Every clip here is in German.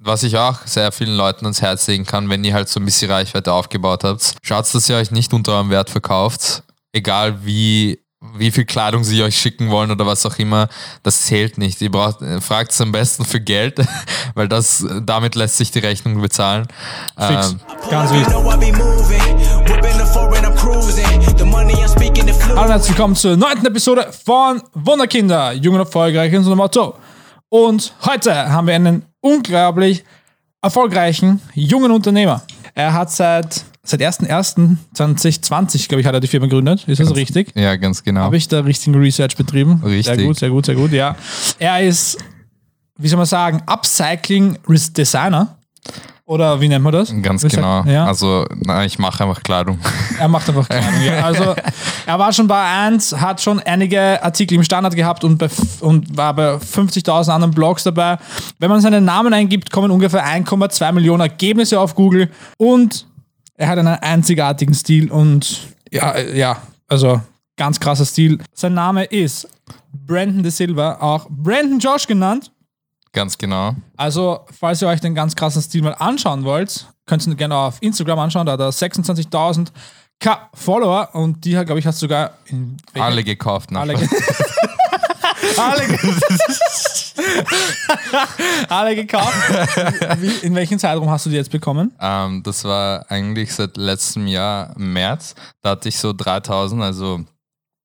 was ich auch sehr vielen Leuten ans Herz legen kann, wenn ihr halt so ein bisschen Reichweite aufgebaut habt, schaut, dass ihr euch nicht unter eurem Wert verkauft. Egal wie, wie viel Kleidung sie euch schicken wollen oder was auch immer, das zählt nicht. Ihr braucht, fragt es am besten für Geld, weil das, damit lässt sich die Rechnung bezahlen. Fix. Ähm, Ganz wichtig. Hallo und herzlich willkommen zur neunten Episode von Wunderkinder, jung und erfolgreich in so einem Motto. Und heute haben wir einen unglaublich erfolgreichen jungen Unternehmer. Er hat seit, seit 1.1.2020, glaube ich, hat er die Firma gegründet. Ist das richtig? ja, ganz genau. Habe ich da richtigen Research betrieben? Richtig. Sehr gut, sehr gut, sehr gut, ja. Er ist, wie soll man sagen, Upcycling Designer. Oder wie nennt man das? Ganz sagt- genau. Ja. Also, na, ich mache einfach Kleidung. Er macht einfach Kleidung. ja. Also er war schon bei 1, hat schon einige Artikel im Standard gehabt und, bei, und war bei 50.000 anderen Blogs dabei. Wenn man seinen Namen eingibt, kommen ungefähr 1,2 Millionen Ergebnisse auf Google und er hat einen einzigartigen Stil und ja, äh, ja, also ganz krasser Stil. Sein Name ist Brandon De Silva, auch Brandon Josh genannt. Ganz genau. Also, falls ihr euch den ganz krassen Stil mal anschauen wollt, könnt ihr ihn gerne auf Instagram anschauen. Da hat er 26.000 K Follower und die, glaube ich, hast du sogar in Alle gekauft. Ne? alle, ge- alle, ge- alle gekauft. Wie, in welchem Zeitraum hast du die jetzt bekommen? Ähm, das war eigentlich seit letztem Jahr März. Da hatte ich so 3000, also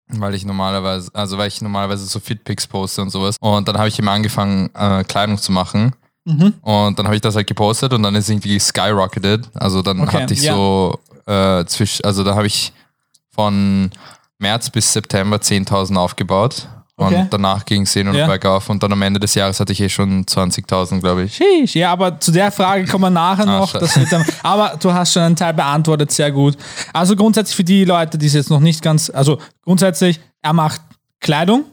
weil ich normalerweise, also weil ich normalerweise so Fitpics poste und sowas. Und dann habe ich eben angefangen, äh, Kleidung zu machen. Mhm. Und dann habe ich das halt gepostet und dann ist irgendwie skyrocketed. Also dann Okay, hatte ich ja. so äh, zwischen, also da habe ich von März bis September 10.000 aufgebaut. Okay. Und danach ging es hin und Ja. bergauf. Und dann am Ende des Jahres hatte ich eh schon 20.000, glaube ich. Sheesh. Ja, aber zu der Frage kommen wir nachher noch. das mit dem, aber du hast schon einen Teil beantwortet, sehr gut. Also grundsätzlich für die Leute, die es jetzt noch nicht ganz, also grundsätzlich, er macht Kleidung,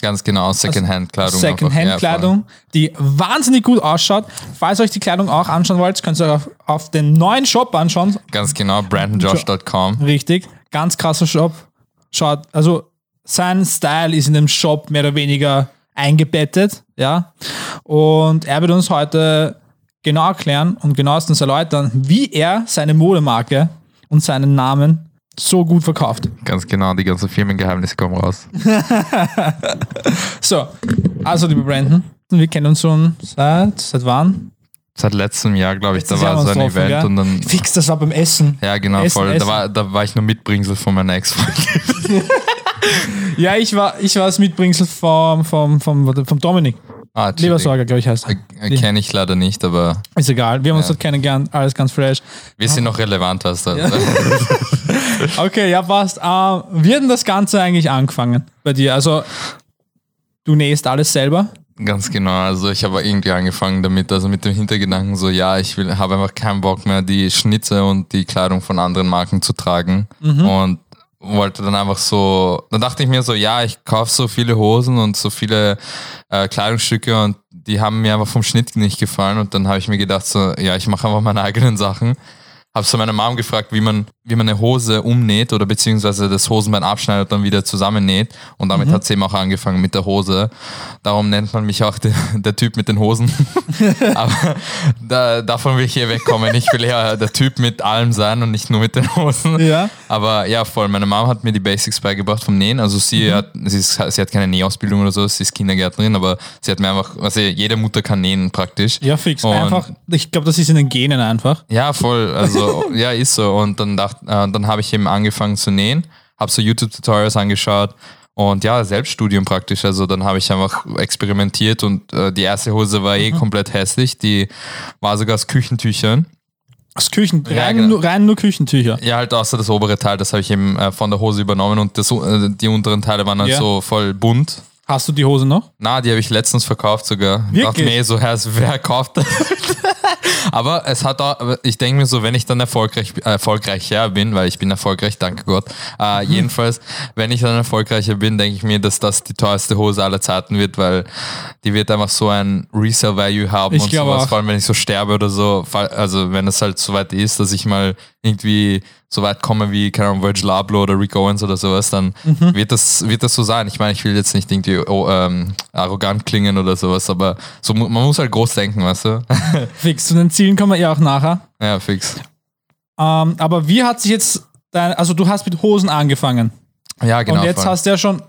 Ganz genau, Secondhand-Kleidung. einfach. Secondhand-Kleidung, die wahnsinnig gut ausschaut. Falls ihr euch die Kleidung auch anschauen wollt, könnt ihr euch auf, auf den neuen Shop anschauen. Ganz genau, brandonjosh.com. Richtig, ganz krasser Shop. Schaut, also sein Style ist in dem Shop mehr oder weniger eingebettet, ja. Und er wird uns heute genau erklären und genauestens erläutern, wie er seine Modemarke und seinen Namen so gut verkauft. Ganz genau, die ganzen Firmengeheimnisse kommen raus. So, also liebe Brandon, wir kennen uns schon seit, seit wann? Seit letztem Jahr, glaube ich, Letztes da war so ein Event gell? und dann. Fix, das war beim Essen. Ja, genau, Essen, voll. Essen. Da, war, da war ich nur Mitbringsel von meiner Ex-Freundin. Ja, ich war, ich war das Mitbringsel vom, vom, vom, vom Dominik. Ah, Lebersorger, glaube ich, heißt er. Äh, Kenne ich leider nicht, aber Ist egal. Wir haben uns Ja. dort kennengelernt, alles ganz fresh. wir sind noch relevant, hast du. Okay, ja, passt. Äh, wie hat denn das Ganze eigentlich angefangen bei dir? Also, du nähst alles selber? Ganz genau. Also ich habe irgendwie angefangen damit, also mit dem Hintergedanken so, ja, ich will, habe einfach keinen Bock mehr, die Schnitte und die Kleidung von anderen Marken zu tragen. Und wollte dann einfach so, dann dachte ich mir so, ja, ich kaufe so viele Hosen und so viele äh, Kleidungsstücke und die haben mir einfach vom Schnitt nicht gefallen. Und dann habe ich mir gedacht so, ja, ich mache einfach meine eigenen Sachen. Habe so meine Mom gefragt, wie man, wie man eine Hose umnäht oder beziehungsweise das Hosenbein abschneidet und dann wieder zusammennäht. Und damit hat sie eben auch angefangen mit der Hose. Darum nennt man mich auch der, der Typ mit den Hosen. Aber da, davon will ich hier wegkommen. Ich will ja der Typ mit allem sein und nicht nur mit den Hosen. Ja. Aber ja, voll. Meine Mom hat mir die Basics beigebracht vom Nähen. Also sie, hat, sie, ist, sie hat keine Nähausbildung oder so, sie ist Kindergärtnerin, aber sie hat mir einfach, also jede Mutter kann nähen praktisch. Ja, fix. Und- Einfach, ich glaube, das ist in den Genen einfach. Ja, voll. Also, ja, ist so. Und dann, äh, dann habe ich eben angefangen zu nähen, habe so YouTube-Tutorials angeschaut und ja, Selbststudium praktisch. Also dann habe ich einfach experimentiert und äh, die erste Hose war eh komplett hässlich. Die war sogar aus Küchentüchern. Aus Küchen, Ja, rein, genau. nur, rein nur Küchentücher. Ja, halt außer das obere Teil, das habe ich eben äh, von der Hose übernommen und das, äh, die unteren Teile waren halt Ja. so voll bunt. Hast du die Hose noch? Na, die habe ich letztens verkauft sogar. Wirklich? Dachte mir eh so, Herr, wer kauft das? Aber es hat auch, ich denke mir so, wenn ich dann erfolgreich, erfolgreicher bin, weil ich bin erfolgreich, danke Gott. Äh, Mhm. Jedenfalls, wenn ich dann erfolgreicher bin, denke ich mir, dass das die teuerste Hose aller Zeiten wird, weil die wird einfach so ein Resale Value haben Ich und sowas, auch. vor allem wenn ich so sterbe oder so, also wenn es halt so weit ist, dass ich mal irgendwie so weit komme wie, keine Ahnung, Virgil Abloh oder Rick Owens oder sowas, dann Mhm. wird, das, wird das so sein. Ich meine, ich will jetzt nicht irgendwie oh, ähm, arrogant klingen oder sowas, aber so, man muss halt groß denken, weißt du? Fix, zu den Zielen kommen wir ja auch nachher. ja, fix. Ähm, aber wie hat sich jetzt dein, also du hast mit Hosen angefangen Ja, genau. und jetzt voll. hast du ja schon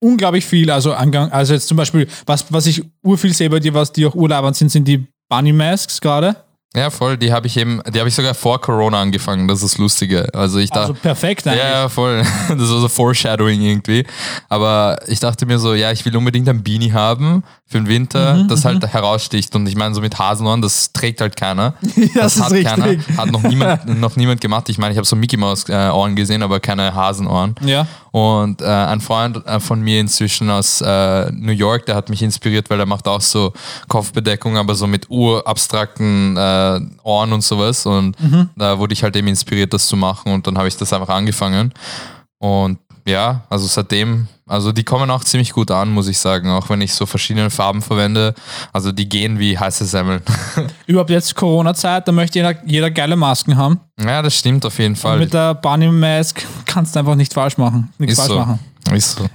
unglaublich viel, also angang, also jetzt zum Beispiel, was, was ich urviel sehe bei dir, was die auch urlaubend sind, sind die Bunny Masks gerade. Ja, voll. Die habe ich eben, die habe ich sogar vor Corona angefangen. Das ist das Lustige. Also ich Also dachte, perfekt eigentlich. ja, voll. Das war so Foreshadowing irgendwie. Aber ich dachte mir so, ja, ich will unbedingt ein Beanie haben für den Winter, Mhm, das halt heraussticht. Und ich meine, so mit Hasenohren, das trägt halt keiner. Das ist hat richtig. keiner. Hat noch niemand, noch niemand gemacht. Ich meine, ich habe so Mickey Mouse äh, Ohren gesehen, aber keine Hasenohren. Ja. Und äh, ein Freund äh, von mir inzwischen aus äh, New York, der hat mich inspiriert, weil er macht auch so Kopfbedeckung, aber so mit urabstrakten äh, Ohren und sowas. Und da wurde ich halt eben inspiriert, das zu machen. Und dann habe ich das einfach angefangen. Und ja, also seitdem, also die kommen auch ziemlich gut an, muss ich sagen, auch wenn ich so verschiedene Farben verwende. Also die gehen wie heiße Semmeln. Überhaupt jetzt Corona-Zeit, da möchte jeder, jeder geile Masken haben. ja, das stimmt auf jeden Und Fall. mit der Bunny Mask kannst du einfach nicht falsch machen. Nichts Ist falsch so. machen. Ist so.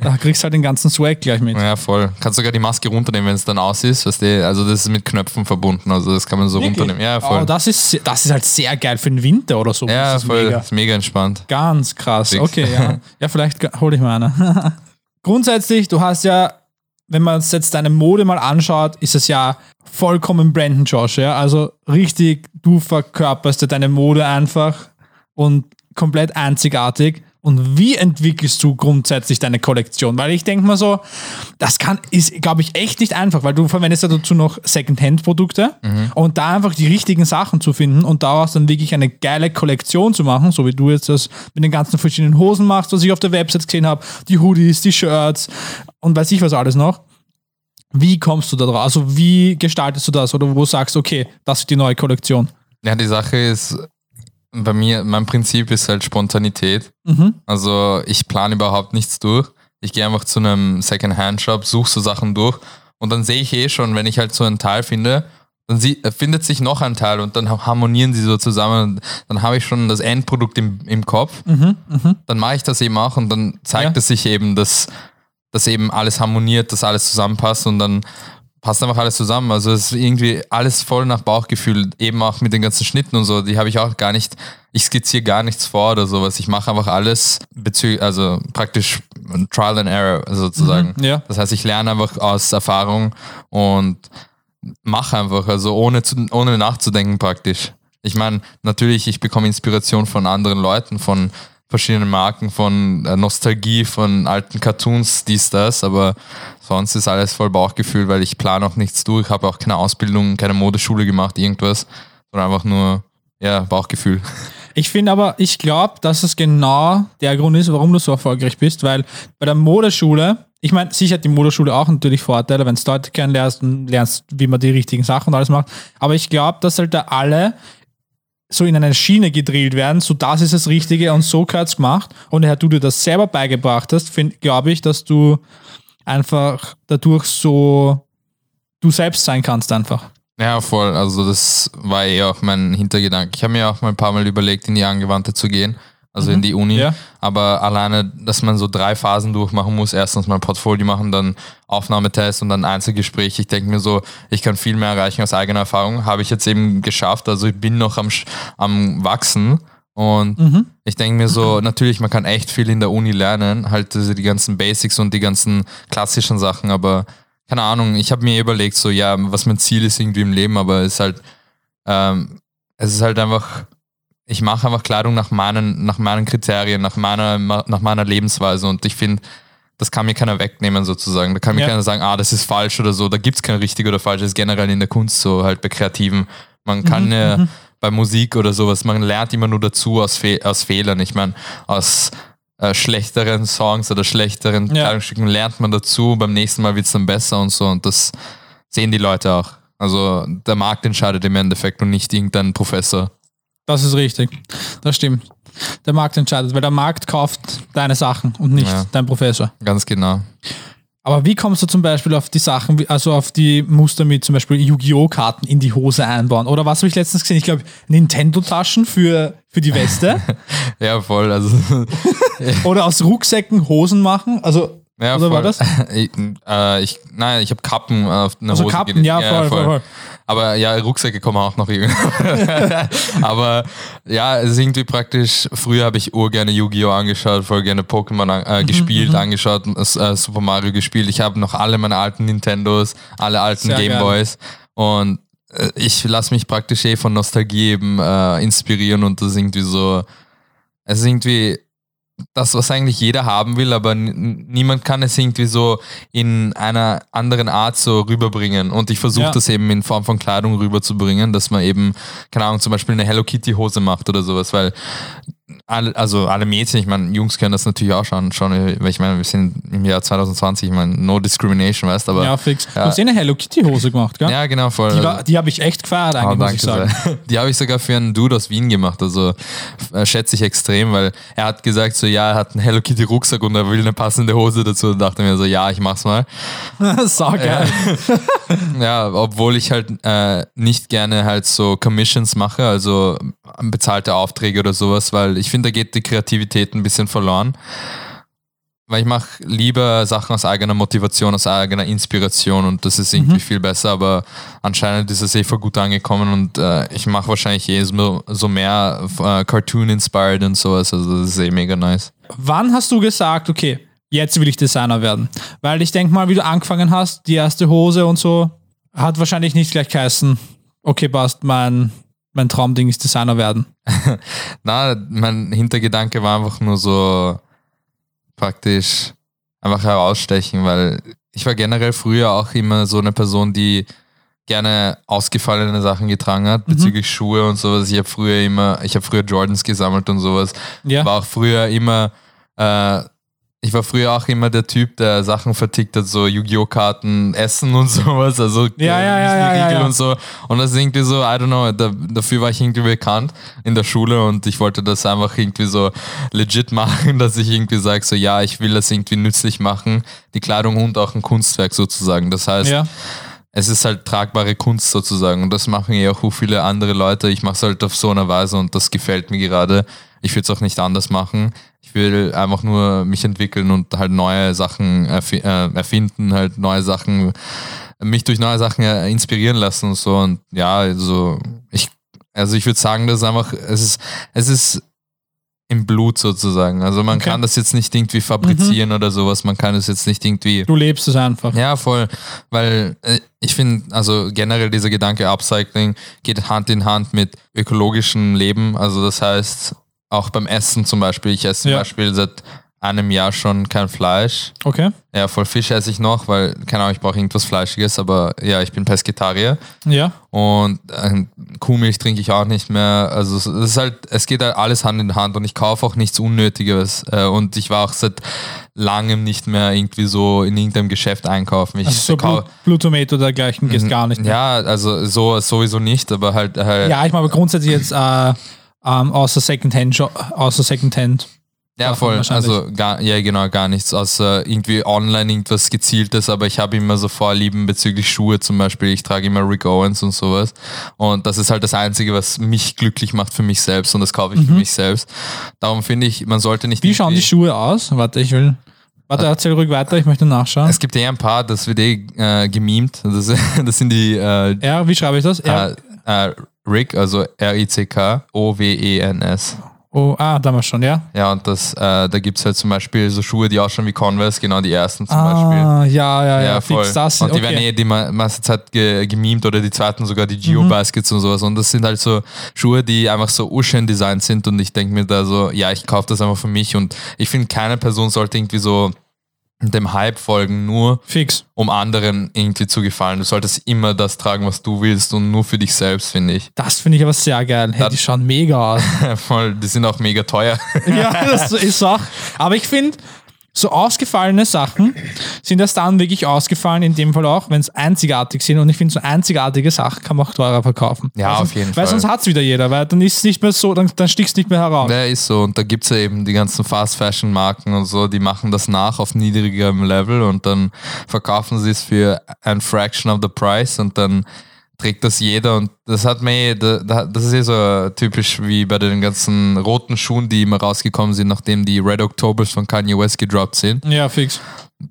Da kriegst du halt den ganzen Swag gleich mit. Ja, voll. Kannst sogar die Maske runternehmen, wenn es dann aus ist. Weißt du? Also das ist mit Knöpfen verbunden. Also das kann man so runternehmen. Ja, voll. Oh, das, ist, das ist halt sehr geil für den Winter oder so. ja, das ist voll. mega. Ist mega entspannt. Ganz krass. Fix. Okay, ja. Ja, vielleicht hole ich mal eine. Grundsätzlich, du hast ja, wenn man uns jetzt deine Mode mal anschaut, ist es ja vollkommen Brandon Josh, ja. Also richtig, du verkörperst ja deine Mode einfach und komplett einzigartig. Und wie entwickelst du grundsätzlich deine Kollektion? Weil ich denke mal so, das kann, ist, glaube ich, echt nicht einfach, weil du verwendest ja dazu noch Second-Hand-Produkte und da einfach die richtigen Sachen zu finden und daraus dann wirklich eine geile Kollektion zu machen, so wie du jetzt das mit den ganzen verschiedenen Hosen machst, was ich auf der Website gesehen habe, die Hoodies, die Shirts und weiß ich was alles noch. Wie kommst du da drauf? Also wie gestaltest du das? Oder wo sagst du, okay, das ist die neue Kollektion? Ja, die Sache ist, bei mir, mein Prinzip ist halt Spontanität. Mhm. Also ich plane überhaupt nichts durch. Ich gehe einfach zu einem Second-Hand-Shop, suche so Sachen durch und dann sehe ich eh schon, wenn ich halt so einen Teil finde, dann sie, äh, findet sich noch ein Teil und dann harmonieren sie so zusammen und dann habe ich schon das Endprodukt im, im Kopf. Dann mache ich das eben auch und dann zeigt Ja. es sich eben, dass, dass eben alles harmoniert, dass alles zusammenpasst und dann passt einfach alles zusammen. Also es ist irgendwie alles voll nach Bauchgefühl, eben auch mit den ganzen Schnitten und so, die habe ich auch gar nicht, ich skizziere gar nichts vor oder sowas. Ich mache einfach alles bezüglich, also praktisch Trial and Error sozusagen. Mhm, ja. Das heißt, ich lerne einfach aus Erfahrung und mache einfach, also ohne, zu, ohne nachzudenken praktisch. Ich meine, natürlich, ich bekomme Inspiration von anderen Leuten, von verschiedenen Marken, von äh, Nostalgie, von alten Cartoons, dies, das, aber sonst ist alles voll Bauchgefühl, weil ich plane auch nichts durch, habe auch keine Ausbildung, keine Modeschule gemacht, irgendwas, sondern einfach nur, ja, Bauchgefühl. Ich finde aber, ich glaube, dass es genau der Grund ist, warum du so erfolgreich bist, weil bei der Modeschule, ich meine, sicher hat die Modeschule auch natürlich Vorteile, wenn du Leute kennenlernst und lernst, wie man die richtigen Sachen und alles macht, aber ich glaube, dass halt da alle so in eine Schiene gedrillt werden, so das ist das Richtige und so gehört's gemacht und daher du dir das selber beigebracht hast, glaube ich, dass du einfach dadurch so du selbst sein kannst einfach. Ja, voll. Also das war eh auch mein Hintergedanke. Ich habe mir auch mal ein paar Mal überlegt, in die Angewandte zu gehen, also in die Uni. Ja. Aber alleine, dass man so drei Phasen durchmachen muss, erstens mal ein Portfolio machen, dann Aufnahmetest und dann Einzelgespräch. Ich denke mir so, ich kann viel mehr erreichen aus eigener Erfahrung. Habe ich jetzt eben geschafft. Also ich bin noch am, am Wachsen. Und ich denke mir so, natürlich, man kann echt viel in der Uni lernen, halt die ganzen Basics und die ganzen klassischen Sachen, aber keine Ahnung, ich habe mir überlegt, so ja, was mein Ziel ist irgendwie im Leben, aber es ist halt, ähm, es ist halt einfach, ich mache einfach Kleidung nach meinen, nach meinen Kriterien, nach meiner, nach meiner Lebensweise und ich finde, das kann mir keiner wegnehmen sozusagen. Da kann mir Ja. keiner sagen, ah, das ist falsch oder so. Da gibt es kein richtig oder falsch. Das ist generell in der Kunst so, halt bei Kreativen. Man kann ja bei Musik oder sowas, man lernt immer nur dazu aus, Fe aus Fehlern. Ich meine, aus äh, schlechteren Songs oder schlechteren Ja. Kleidungsstücken lernt man dazu. Beim nächsten Mal wird es dann besser und so. Und das sehen die Leute auch. Also der Markt entscheidet im Endeffekt und nicht irgendein Professor. Das ist richtig. Das stimmt. Der Markt entscheidet, weil der Markt kauft deine Sachen und nicht Ja. dein Professor. Ganz genau. Aber wie kommst du zum Beispiel auf die Sachen, also auf die Muster mit zum Beispiel Yu-Gi-Oh! Karten in die Hose einbauen? Oder was habe ich letztens gesehen? Ich glaube, Nintendo-Taschen für, für die Weste. Ja, voll. Also, Oder aus Rucksäcken Hosen machen. Also, ja, oder voll. war das? Ich, äh, ich, nein, ich habe Kappen auf einer Also Hose Kappen, gelegt. ja, voll, voll, voll. Aber ja, Rucksäcke kommen auch noch irgendwie. Aber ja, es ist irgendwie praktisch. Früher habe ich urgerne Yu-Gi-Oh! angeschaut, voll gerne Pokémon an- Mhm, äh, gespielt, angeschaut, äh, Super Mario gespielt. Ich habe noch alle meine alten Nintendos, alle alten Sehr. Gameboys. Und äh, ich lasse mich praktisch eh von Nostalgie eben äh, inspirieren und das ist irgendwie so. Es ist irgendwie das, was eigentlich jeder haben will, aber niemand kann es irgendwie so in einer anderen Art so rüberbringen. Und ich versuche Ja. das eben in Form von Kleidung rüberzubringen, dass man eben, keine Ahnung, zum Beispiel eine Hello Kitty Hose macht oder sowas, weil alle, also alle Mädchen, ich meine, Jungs können das natürlich auch schon, schon, weil ich meine, wir sind im Jahr 2020, ich meine, no discrimination, weißt aber. ja, fix. Du Ja. hast eh eine Hello Kitty-Hose gemacht, gell? Ja, genau, voll. Die, war- die habe ich echt gefeiert, Oh, eigentlich, muss danke ich sagen. sehr. Die habe ich sogar für einen Dude aus Wien gemacht. Also äh, schätze ich extrem, weil er hat gesagt, so ja, er hat einen Hello Kitty Rucksack und er will eine passende Hose dazu. Und dachte mir so, ja, ich mach's mal. Sau geil. Ja, obwohl ich halt äh, nicht gerne halt so Commissions mache, also bezahlte Aufträge oder sowas, weil ich finde, da geht die Kreativität ein bisschen verloren. Weil ich mache lieber Sachen aus eigener Motivation, aus eigener Inspiration und das ist irgendwie viel besser, aber anscheinend ist es eh voll gut angekommen und äh, ich mache wahrscheinlich eh so, so mehr äh, Cartoon-inspired und sowas, also das ist eh mega nice. Wann hast du gesagt, okay, jetzt will ich Designer werden? Weil ich denke mal, wie du angefangen hast, die erste Hose und so, hat wahrscheinlich nicht gleich geheißen, okay, passt, mein, mein Traumding ist Designer werden. Na, mein Hintergedanke war einfach nur so praktisch einfach herausstechen, weil ich war generell früher auch immer so eine Person, die gerne ausgefallene Sachen getragen hat, bezüglich Schuhe und sowas. Ich habe früher immer, ich habe früher Jordans gesammelt und sowas. Ja. War auch früher immer, äh, ich war früher auch immer der Typ, der Sachen vertickt hat, so Yu-Gi-Oh! Karten, Essen und sowas, also Ja, ja, ja, ja, ja, und so. Und das ist irgendwie so, I don't know, da, dafür war ich irgendwie bekannt in der Schule und ich wollte das einfach irgendwie so legit machen, dass ich irgendwie sage, so ja, ich will das irgendwie nützlich machen, die Kleidung und auch ein Kunstwerk sozusagen. Das heißt, Ja. es ist halt tragbare Kunst sozusagen und das machen ja auch so viele andere Leute. Ich mache es halt auf so eine Weise und das gefällt mir gerade. Ich würde es auch nicht anders machen. Ich will einfach nur mich entwickeln und halt neue Sachen erfi äh, erfinden, halt neue Sachen, mich durch neue Sachen äh, inspirieren lassen und so. Und ja, also ich, also ich würde sagen, das ist einfach, es ist, es ist im Blut sozusagen. Also man Okay. kann das jetzt nicht irgendwie fabrizieren oder sowas. Man kann es jetzt nicht irgendwie Du lebst es einfach. ja, voll. Weil äh, ich finde, also generell dieser Gedanke Upcycling geht Hand in Hand mit ökologischem Leben. Also das heißt, auch beim Essen zum Beispiel. Ich esse zum Ja. Beispiel seit einem Jahr schon kein Fleisch. Okay. Ja, voll Fisch esse ich noch, weil, keine Ahnung, ich brauche irgendwas Fleischiges, aber ja, ich bin Pesketarier. Ja. Und äh, Kuhmilch trinke ich auch nicht mehr. Also es ist halt, es geht halt alles Hand in Hand und ich kaufe auch nichts Unnötiges. Äh, und ich war auch seit langem nicht mehr irgendwie so in irgendeinem Geschäft einkaufen. Ich Also so Blue, Blue Tomato dergleichen geht gar nicht. mehr. ja, also so sowieso nicht, aber halt, halt Ja, ich meine aber grundsätzlich jetzt äh, ähm, außer Secondhand, außer Secondhand. Ja, voll. Also gar, ja, genau, gar nichts. Außer irgendwie online irgendwas Gezieltes, aber ich habe immer so Vorlieben bezüglich Schuhe zum Beispiel. Ich trage immer Rick Owens und sowas. Und das ist halt das Einzige, was mich glücklich macht für mich selbst und das kaufe ich für mich selbst. Darum finde ich, man sollte nicht. Mhm. Wie schauen die Schuhe aus? Warte, ich will. Warte, erzähl ruhig weiter, ich möchte nachschauen. Es gibt ja ein paar, das wird eh äh, gemimt. Das, das sind die äh, R, wie schreibe ich das? R, äh, äh, Rick, also R-I-C-K, O-W-E-N-S. oh, ah, damals schon, ja? Ja, und das, äh, da gibt es halt zum Beispiel so Schuhe, die ausschauen wie Converse, genau die ersten zum Beispiel. Ah, ja, ja, ja, Ja, voll. fix das. und die okay. werden eh die me- meiste Zeit ge gemimt oder die zweiten sogar die Mhm. Geo-Baskets und sowas. Und das sind halt so Schuhe, die einfach so urschön designt sind und ich denke mir da so, ja, ich kaufe das einfach für mich und ich finde, keine Person sollte irgendwie so dem Hype folgen, nur Fix. um anderen irgendwie zu gefallen. Du solltest immer das tragen, was du willst und nur für dich selbst, finde ich. Das finde ich aber sehr geil. Hey, Das- die schauen mega aus. Voll, die sind auch mega teuer. ja, das ist auch. Aber ich finde, so ausgefallene Sachen sind erst dann wirklich ausgefallen, in dem Fall auch, wenn es einzigartig sind. Und ich finde, so einzigartige Sachen kann man auch teurer verkaufen. Ja, weil auf jeden Weil Fall. sonst hat es wieder jeder, weil dann ist es nicht mehr so, dann, dann stichst du nicht mehr heraus. Der ist so. Und da gibt es ja eben die ganzen Fast-Fashion-Marken und so, die machen das nach auf niedrigerem Level und dann verkaufen sie es für ein Fraction of the Price und dann trägt das jeder und das hat mir, da- da- das ist eh so typisch wie bei den ganzen roten Schuhen, die immer rausgekommen sind, nachdem die Red Octobers von Kanye West gedroppt sind. Ja, fix.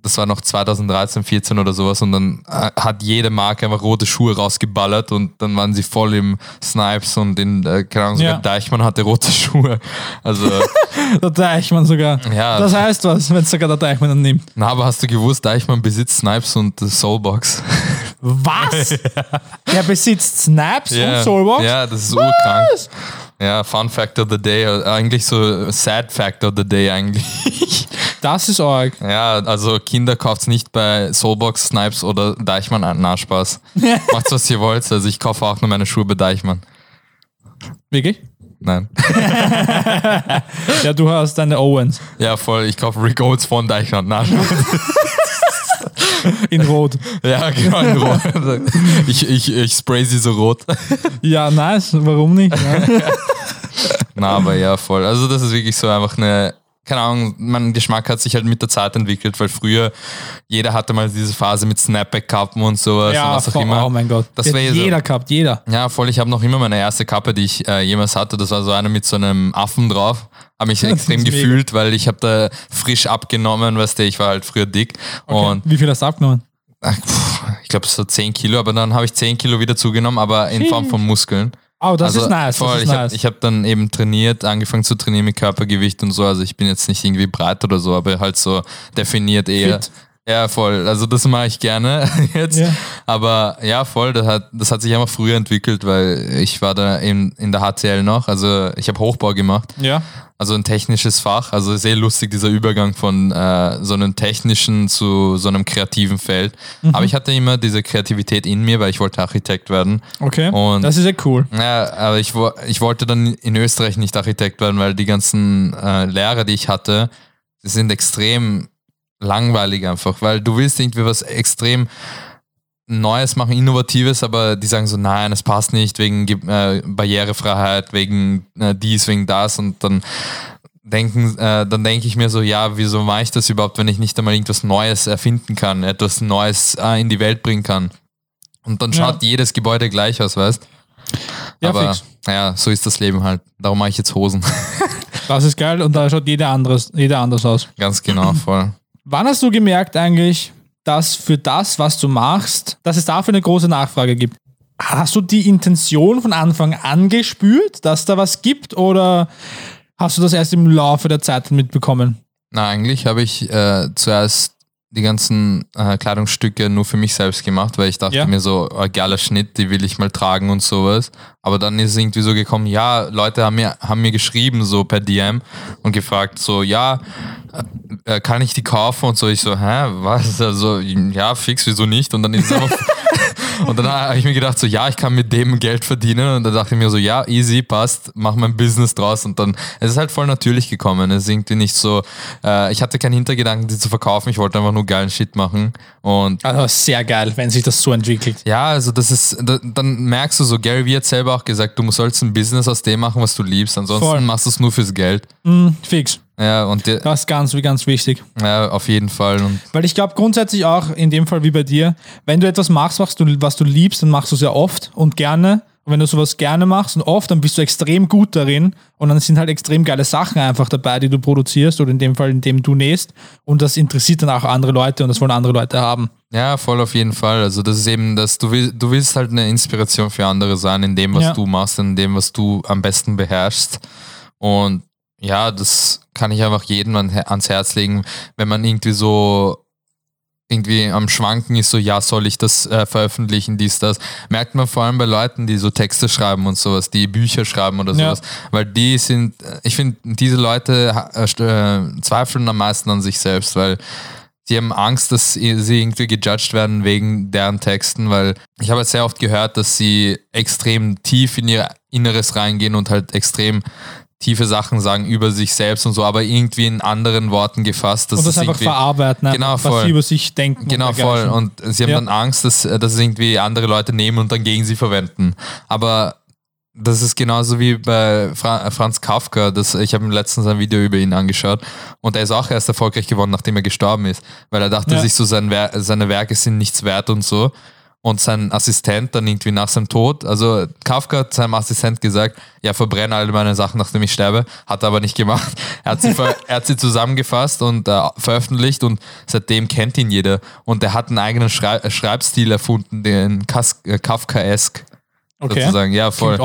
Das war noch 2013, 14 oder sowas und dann äh, hat jede Marke einfach rote Schuhe rausgeballert und dann waren sie voll im Snipes und in, äh, keine Ahnung, sogar Ja. Deichmann hatte rote Schuhe. Also Der Deichmann sogar. Ja. Das heißt was, wenn es sogar der Deichmann dann nimmt. Na, aber hast du gewusst, Deichmann besitzt Snipes und Soulbox? Was? Der besitzt Snaps und Soulbox? Ja, das ist urkrank. Was? Ja, Fun Fact of the Day, eigentlich so Sad Fact of the Day eigentlich. Das ist arg. ja, also Kinder kauft's nicht bei Soulbox, Snipes oder Deichmann an. Na, Spaß. Macht's, was ihr wollt. Also ich kaufe auch nur meine Schuhe bei Deichmann. Wirklich? Nein. Ja, du hast deine Owens Ja, voll. Ich kaufe Rick Owens von Deichmann. Na, in Rot. ja, genau. in Rot. Ich, ich, ich spray sie so rot. Ja, nice. Warum nicht? Ja. Na, aber ja, voll. Also das ist wirklich so einfach eine, keine Ahnung, mein Geschmack hat sich halt mit der Zeit entwickelt, weil früher jeder hatte mal diese Phase mit Snapback-Kappen und sowas und Ja, was auch voll, immer. oh mein Gott. Das hat so- jeder gehabt, jeder. Ja, voll. Ich habe noch immer meine erste Kappe, die ich äh, jemals hatte. Das war so eine mit so einem Affen drauf. Habe mich extrem mega. gefühlt, weil ich habe da frisch abgenommen, weißt du, ich war halt früher dick. Und Wie viel hast du abgenommen? ach, pff, ich glaube so 10 Kilo, aber dann habe ich 10 Kilo wieder zugenommen, aber in Form von Muskeln. Oh, das also, ist nice. Voll, Das ist ich habe nice. ich hab dann eben trainiert, angefangen zu trainieren mit Körpergewicht und so. Also ich bin jetzt nicht irgendwie breit oder so, aber halt so definiert eher. Fit. Ja, voll. Also das mache ich gerne jetzt. Ja. Aber ja, voll, das hat, das hat sich einfach früher entwickelt, weil ich war da in, in der HTL noch. Also ich habe Hochbau gemacht. ja. Also ein technisches Fach. Also sehr lustig, dieser Übergang von äh, so einem technischen zu so einem kreativen Feld. Mhm. Aber ich hatte immer diese Kreativität in mir, weil ich wollte Architekt werden. Okay. Und- das ist ja cool. Ja, aber ich, ich wollte dann in Österreich nicht Architekt werden, weil die ganzen äh, Lehrer, die ich hatte, sind extrem langweilig einfach, weil du willst irgendwie was extrem Neues machen, Innovatives, aber die sagen so, nein, es passt nicht wegen Ge- äh, Barrierefreiheit, wegen äh, dies, wegen das und dann denken, äh, dann denke ich mir so, ja, wieso mache ich das überhaupt, wenn ich nicht einmal irgendwas Neues erfinden kann, etwas Neues äh, in die Welt bringen kann. Und dann Ja. schaut jedes Gebäude gleich aus, weißt? Ja, Aber fix. ja, so ist das Leben halt. Darum mache ich jetzt Hosen. Das ist geil und da schaut jeder, anderes, jeder anders aus. Ganz genau, voll. Wann hast du gemerkt eigentlich, dass für das, was du machst, dass es dafür eine große Nachfrage gibt? Hast du die Intention von Anfang an gespürt, dass da was gibt oder hast du das erst im Laufe der Zeit mitbekommen? Na, eigentlich habe ich äh, zuerst die ganzen äh, Kleidungsstücke nur für mich selbst gemacht, weil ich dachte Ja. mir so, oh, geiler Schnitt, die will ich mal tragen und sowas. Aber dann ist es irgendwie so gekommen, ja, Leute haben mir, haben mir geschrieben, so per DM und gefragt, so, ja, äh, kann ich die kaufen und so. Ich so, hä, was? Also, ja, fix, wieso nicht? Und dann ist es einfach. Und dann habe ich mir gedacht, so, ja, ich kann mit dem Geld verdienen. Und dann dachte ich mir so, ja, easy, passt, mach mein Business draus. Und dann, es ist halt voll natürlich gekommen. Es ist irgendwie nicht so, äh, ich hatte keinen Hintergedanken, die zu verkaufen. Ich wollte einfach nur geilen Shit machen. Und Also sehr geil, wenn sich das so entwickelt. ja, also das ist, da, dann merkst du so, Gary Vee hat selber auch gesagt, du sollst ein Business aus dem machen, was du liebst. Ansonsten Voll. machst du es nur fürs Geld. Mhm, fix. Ja, und dir, Das ist ganz, ganz wichtig. ja, auf jeden Fall. Und Weil ich glaube grundsätzlich auch in dem Fall wie bei dir, wenn du etwas machst, was du, was du liebst, dann machst du es ja oft und gerne. Und wenn du sowas gerne machst und oft, dann bist du extrem gut darin und dann sind halt extrem geile Sachen einfach dabei, die du produzierst oder in dem Fall, in dem du nähst. Und das interessiert dann auch andere Leute und das wollen andere Leute haben. Ja, voll auf jeden Fall. Also das ist eben, dass du willst, du willst halt eine Inspiration für andere sein in dem, was Ja. du machst, in dem, was du am besten beherrschst. Und ja, das kann ich einfach jedem an, ans Herz legen, wenn man irgendwie so irgendwie am Schwanken ist, so ja, soll ich das äh, veröffentlichen, dies, das. Merkt man vor allem bei Leuten, die so Texte schreiben und sowas, die Bücher schreiben oder Ja. sowas. Weil die sind, äh, ich finde, diese Leute äh, äh, zweifeln am meisten an sich selbst, weil sie haben Angst, dass sie sie irgendwie gejudged werden wegen deren Texten, weil ich habe sehr oft gehört, dass sie extrem tief in ihr Inneres reingehen und halt extrem tiefe Sachen sagen über sich selbst und so, aber irgendwie in anderen Worten gefasst. dass Und das einfach irgendwie- verarbeiten, Genau, was voll. sie über sich denken. Genau, und voll. Und sie haben Ja. dann Angst, dass, dass es irgendwie andere Leute nehmen und dann gegen sie verwenden. Aber das ist genauso wie bei Fra Franz Kafka. Das, ich habe letztens ein Video über ihn angeschaut und er ist auch erst erfolgreich geworden, nachdem er gestorben ist, weil er dachte Ja. sich so, sein Wer seine Werke sind nichts wert und so. Und sein Assistent dann irgendwie nach seinem Tod, also Kafka hat seinem Assistent gesagt, ja, verbrenne alle meine Sachen, nachdem ich sterbe, hat er aber nicht gemacht. Er hat sie, er hat sie zusammengefasst und äh, veröffentlicht und seitdem kennt ihn jeder. Und er hat einen eigenen Schrei äh, Schreibstil erfunden, den Kas äh, Kafkaesk okay. sozusagen. Ja, voll.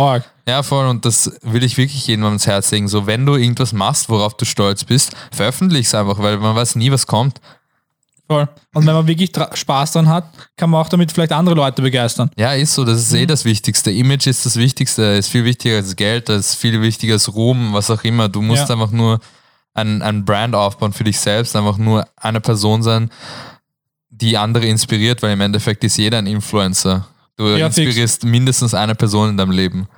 Ja, voll. Und das will ich wirklich jedem ans Herz legen. So, wenn du irgendwas machst, worauf du stolz bist, veröffentlich es einfach, weil man weiß nie, was kommt. Voll. Und wenn man wirklich Spaß dran hat, kann man auch damit vielleicht andere Leute begeistern. Ja, ist so. Das ist eh das Wichtigste. Image ist das Wichtigste. Ist viel wichtiger als Geld. Ist viel wichtiger als Ruhm, was auch immer. Du musst Ja. einfach nur ein, ein Brand aufbauen für dich selbst. Einfach nur eine Person sein, die andere inspiriert, weil im Endeffekt ist jeder ein Influencer. Du Ja, fix. inspirierst mindestens eine Person in deinem Leben.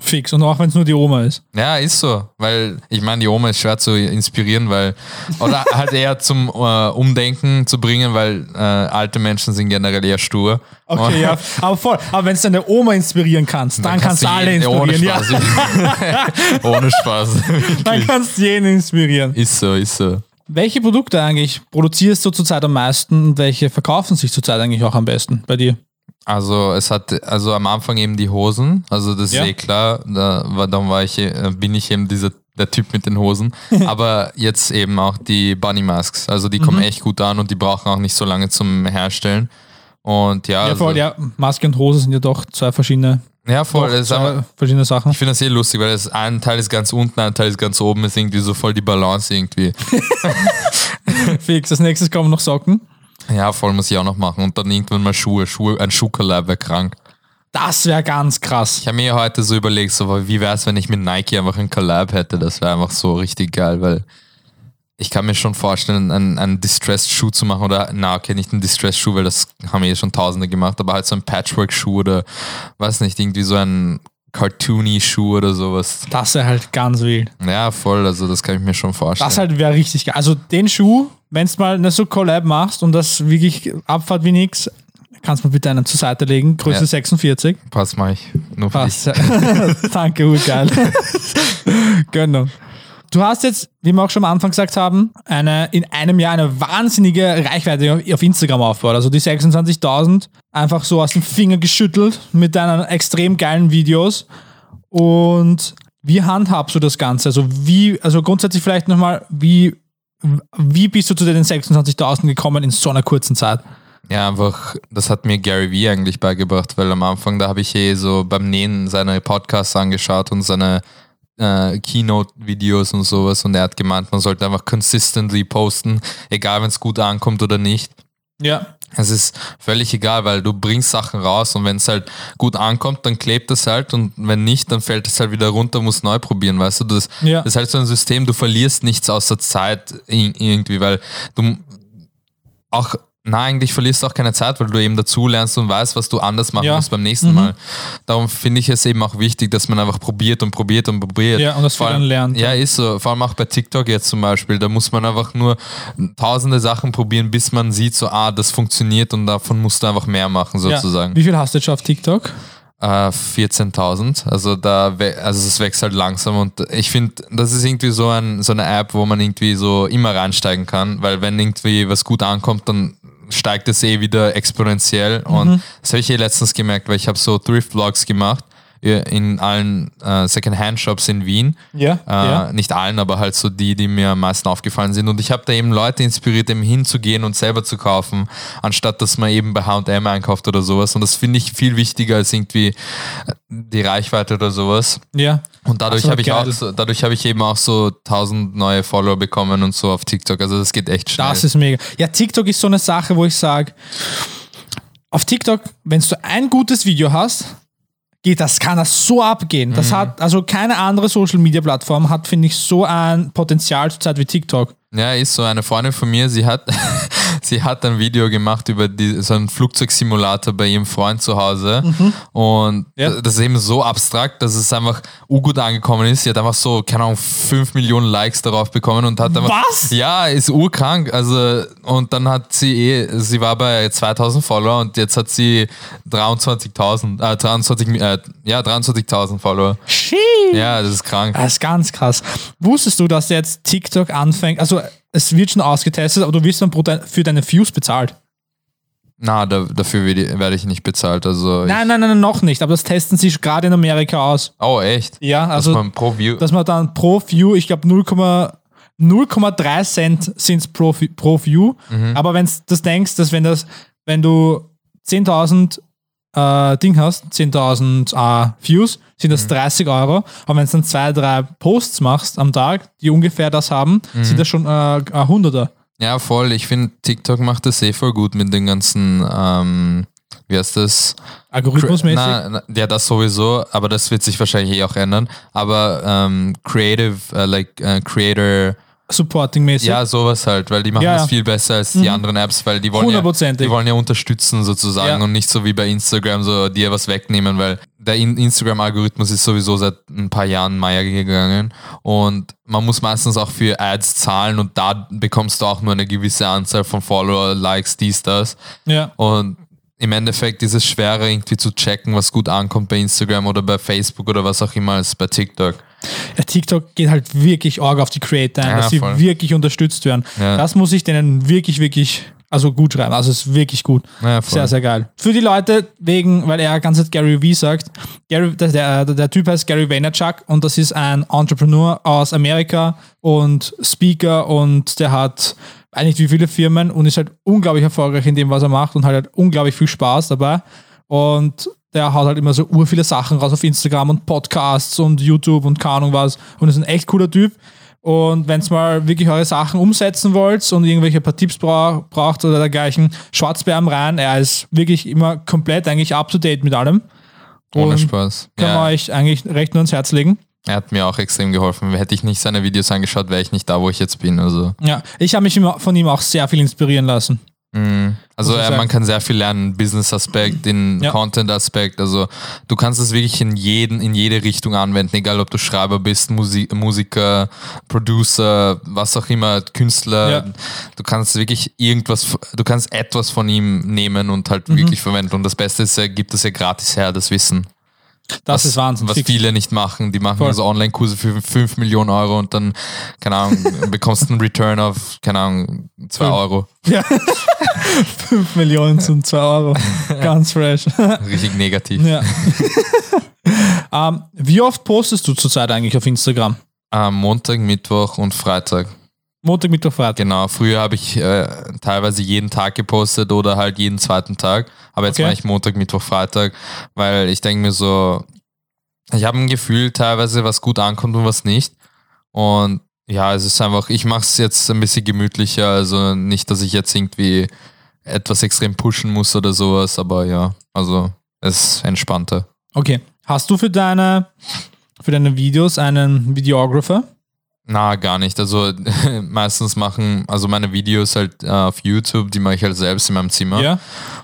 Fix. Und auch wenn es nur die Oma ist. Ja, ist so. Weil ich meine, die Oma ist schwer zu inspirieren, weil oder halt eher zum äh, Umdenken zu bringen, weil äh, alte Menschen sind generell eher stur. Okay, ja. Aber voll. Aber wenn du deine Oma inspirieren kannst, dann, kannst du alle inspirieren. Ja. Ohne Spaß. ohne Spaß. Dann kannst du jeden inspirieren. Ist so, ist so. Welche Produkte eigentlich produzierst du zurzeit am meisten und welche verkaufen sich zurzeit eigentlich auch am besten bei dir? Also es hat, also am Anfang eben die Hosen, also das Ja. ist eh klar, da war, dann war ich, äh, bin ich eben dieser der Typ mit den Hosen. Aber jetzt eben auch die Bunny Masks. Also die Mhm. kommen echt gut an und die brauchen auch nicht so lange zum Herstellen. Und ja, Ja, also, voll, ja. Maske und Hose sind ja doch zwei verschiedene, ja voll. doch einfach, verschiedene Sachen. ich finde das eh lustig, weil das ein Teil ist ganz unten, ein Teil ist ganz oben, ist irgendwie so voll die Balance irgendwie. Fix. Als nächstes kommen noch Socken. Ja, voll muss ich auch noch machen. Und dann irgendwann mal Schuhe. Schuhe ein Schuhkollab wäre krank. Das wäre ganz krass. Ich habe mir heute so überlegt, so, wie wäre es, wenn ich mit Nike einfach ein Collab hätte? Das wäre einfach so richtig geil, weil ich kann mir schon vorstellen, einen, einen Distressed-Schuh zu machen oder, na, okay, nicht einen Distressed-Schuh, weil das haben eh schon Tausende gemacht, aber halt so ein Patchwork-Schuh oder, weiß nicht, irgendwie so ein Cartoony-Schuh oder sowas. Das wäre halt ganz wild. Ja, voll, also das kann ich mir schon vorstellen. Das halt wäre richtig geil. Also den Schuh, wenn du mal eine so Collab machst und das wirklich abfahrt wie nix, kannst du mir bitte einen zur Seite legen. Größe Ja. 46. Passt mal ich. Nur für dich. Passt. Danke, gut geil. Gönnung. Du hast jetzt, wie wir auch schon am Anfang gesagt haben, eine, in einem Jahr eine wahnsinnige Reichweite auf, auf Instagram aufgebaut. Also die 26.000 einfach so aus dem Finger geschüttelt mit deinen extrem geilen Videos. Und wie handhabst du das Ganze? Also wie, also grundsätzlich vielleicht nochmal, wie, wie bist du zu den 26.000 gekommen in so einer kurzen Zeit? Ja, einfach, das hat mir Gary Vee eigentlich beigebracht, weil am Anfang, da habe ich eh so beim Nähen seine Podcasts angeschaut und seine äh, Keynote-Videos und sowas und er hat gemeint, man sollte einfach consistently posten, egal wenn es gut ankommt oder nicht. Ja. Es ist völlig egal, weil du bringst Sachen raus und wenn es halt gut ankommt, dann klebt es halt und wenn nicht, dann fällt es halt wieder runter, musst neu probieren, weißt du? Das, Ja. das ist halt so ein System, du verlierst nichts außer Zeit irgendwie, weil du auch, na, eigentlich verlierst du auch keine Zeit, weil du eben dazu lernst und weißt, was du anders machen Ja. musst beim nächsten Mal. Darum finde ich es eben auch wichtig, dass man einfach probiert und probiert und probiert. Ja, und das Vor allem- lernt. Ja, ist so. Vor allem auch bei TikTok jetzt zum Beispiel. Da muss man einfach nur tausende Sachen probieren, bis man sieht, so, ah, das funktioniert und davon musst du einfach mehr machen, sozusagen. Ja. Wie viel hast du jetzt schon auf TikTok? Äh, 14.000. Also da, also es wächst halt langsam und ich finde, das ist irgendwie so, ein, so eine App, wo man irgendwie so immer reinsteigen kann, weil wenn irgendwie was gut ankommt, dann steigt es eh wieder exponentiell. Und das habe ich eh letztens gemerkt, weil ich habe so Thrift-Vlogs gemacht in allen äh, Second-Hand-Shops in Wien. Ja, Äh, ja. Nicht allen, aber halt so die, die mir am meisten aufgefallen sind. Und ich habe da eben Leute inspiriert, eben hinzugehen und selber zu kaufen, anstatt dass man eben bei HM einkauft oder sowas. Und das finde ich viel wichtiger als irgendwie äh, die Reichweite oder sowas. Ja. Und dadurch habe ich, auch so, dadurch habe ich eben auch so 1000 neue Follower bekommen und so auf TikTok. Also das geht echt schnell. Das ist mega. Ja, TikTok ist so eine Sache, wo ich sage, auf TikTok, wenn du ein gutes Video hast, geht das, kann das so abgehen. Mhm. Das hat, also keine andere Social Media Plattform hat, finde ich, so ein Potenzial zurzeit wie TikTok. Ja, ist so. Eine Freundin von mir, sie hat, sie hat ein Video gemacht über die, so einen Flugzeugsimulator bei ihrem Freund zu Hause. Und Ja. das ist eben so abstrakt, dass es einfach urgut angekommen ist. Sie hat einfach so, keine Ahnung, 5 Millionen Likes darauf bekommen und hat einfach. Was? Ja, ist urkrank. Also, und dann hat sie eh, sie war bei 2000 Follower und jetzt hat sie 23.000, äh, 23, äh, ja, 23.000 Follower. Sheesh. Ja, das ist krank. Das ist ganz krass. Wusstest du, dass jetzt TikTok anfängt? Also, es wird schon ausgetestet, aber du wirst dann dein, für deine Views bezahlt. Na, da, dafür werde ich- nicht bezahlt. Also Nein, nein, nein, noch nicht. Aber das testen sie gerade in Amerika aus. Oh, echt? Ja, Dass also, man pro View. dass man dann pro View, ich glaube 0,3 Cent sind es pro, pro View. Mhm. Aber wenn du das denkst, dass wenn das, wenn du 10.000 äh, Ding hast, 10.000 äh, Views, sind Mhm. das 30 Euro. Aber wenn du dann zwei, drei Posts machst am Tag, die ungefähr das haben, Mhm. sind das schon äh, ein Hunderter. Ja, voll. Ich finde, TikTok macht das eh voll gut mit den ganzen, ähm, wie heißt das? Algorithmusmäßig. Na, na, ja, das sowieso, aber das wird sich wahrscheinlich eh auch ändern. Aber ähm, Creative, äh, like äh, Creator, Supporting-mäßig. ja, sowas halt, weil die machen Ja, das viel besser als die anderen Apps, weil die wollen, ja, die wollen ja unterstützen sozusagen Ja. und nicht so wie bei Instagram so dir was wegnehmen, weil der In- Instagram-Algorithmus ist sowieso seit ein paar Jahren Meier gegangen und man muss meistens auch für Ads zahlen und da bekommst du auch nur eine gewisse Anzahl von Follower, Likes, dies, das. ja. Und im Endeffekt ist es schwerer irgendwie zu checken, was gut ankommt bei Instagram oder bei Facebook oder was auch immer als bei TikTok. Ja, TikTok geht halt wirklich arg auf die Creator ein, Ja, dass sie voll. wirklich unterstützt werden. Ja. Das muss ich denen wirklich, wirklich, also gut schreiben. Also es ist wirklich gut. Ja, sehr, sehr geil. Für die Leute, wegen, weil er ganz Gary Vee sagt, Gary, der, der, der Typ heißt Gary Vaynerchuk und das ist ein Entrepreneur aus Amerika und Speaker und der hat eigentlich wie viele Firmen und ist halt unglaublich erfolgreich in dem, was er macht und halt, halt unglaublich viel Spaß dabei. Und der haut halt immer so ur viele Sachen raus auf Instagram und Podcasts und YouTube und keine Ahnung was. Und ist ein echt cooler Typ. Und wenn ihr mal wirklich eure Sachen umsetzen wollt und irgendwelche paar Tipps brauch, braucht oder dergleichen, ihm rein. Er ist wirklich immer komplett eigentlich up to date mit allem. Ohne Und Spaß. Kann man Ja, euch eigentlich recht nur ans Herz legen. Er hat mir auch extrem geholfen. Hätte ich nicht seine Videos angeschaut, wäre ich nicht da, wo ich jetzt bin. Also, Ja, ich habe mich immer- von ihm auch sehr viel inspirieren lassen. mm. also sagen. man kann sehr viel lernen, Business-Aspekt, den Ja. Content-Aspekt. Also du kannst es wirklich in, jeden, in jede Richtung anwenden, egal ob du Schreiber bist, Musi Musiker, Producer, was auch immer, Künstler. Ja. Du kannst wirklich irgendwas, du kannst etwas von ihm nehmen und Mhm. halt wirklich verwenden. Und das Beste ist, er gibt es ja gratis her, das Wissen. Das was, ist Wahnsinn. Was Fix. viele nicht machen. Die machen Voll. also Online-Kurse für 5 Millionen Euro und dann, keine Ahnung, bekommst du einen Return auf, keine Ahnung, 2 Fünf. Euro. 5 Millionen sind 2 Euro. Ganz fresh. Richtig negativ. ja. ähm, wie oft postest du zurzeit eigentlich auf Instagram? Am Montag, Mittwoch und Freitag. Montag, Mittwoch, Freitag. Genau. Früher habe ich äh, teilweise jeden Tag gepostet oder halt jeden zweiten Tag. Aber jetzt Okay. mache ich Montag, Mittwoch, Freitag, weil ich denke mir so, ich habe ein Gefühl teilweise, was gut ankommt und was nicht. Und ja, es ist einfach, ich mache es jetzt ein bisschen gemütlicher. Also nicht, dass ich jetzt irgendwie etwas extrem pushen muss oder sowas, aber ja, also es ist entspannter. Okay. Hast du für deine, für deine Videos einen Videographer? Na, gar nicht. Also meistens machen, also meine Videos halt äh, auf YouTube, die mache ich halt selbst in meinem Zimmer. Ja.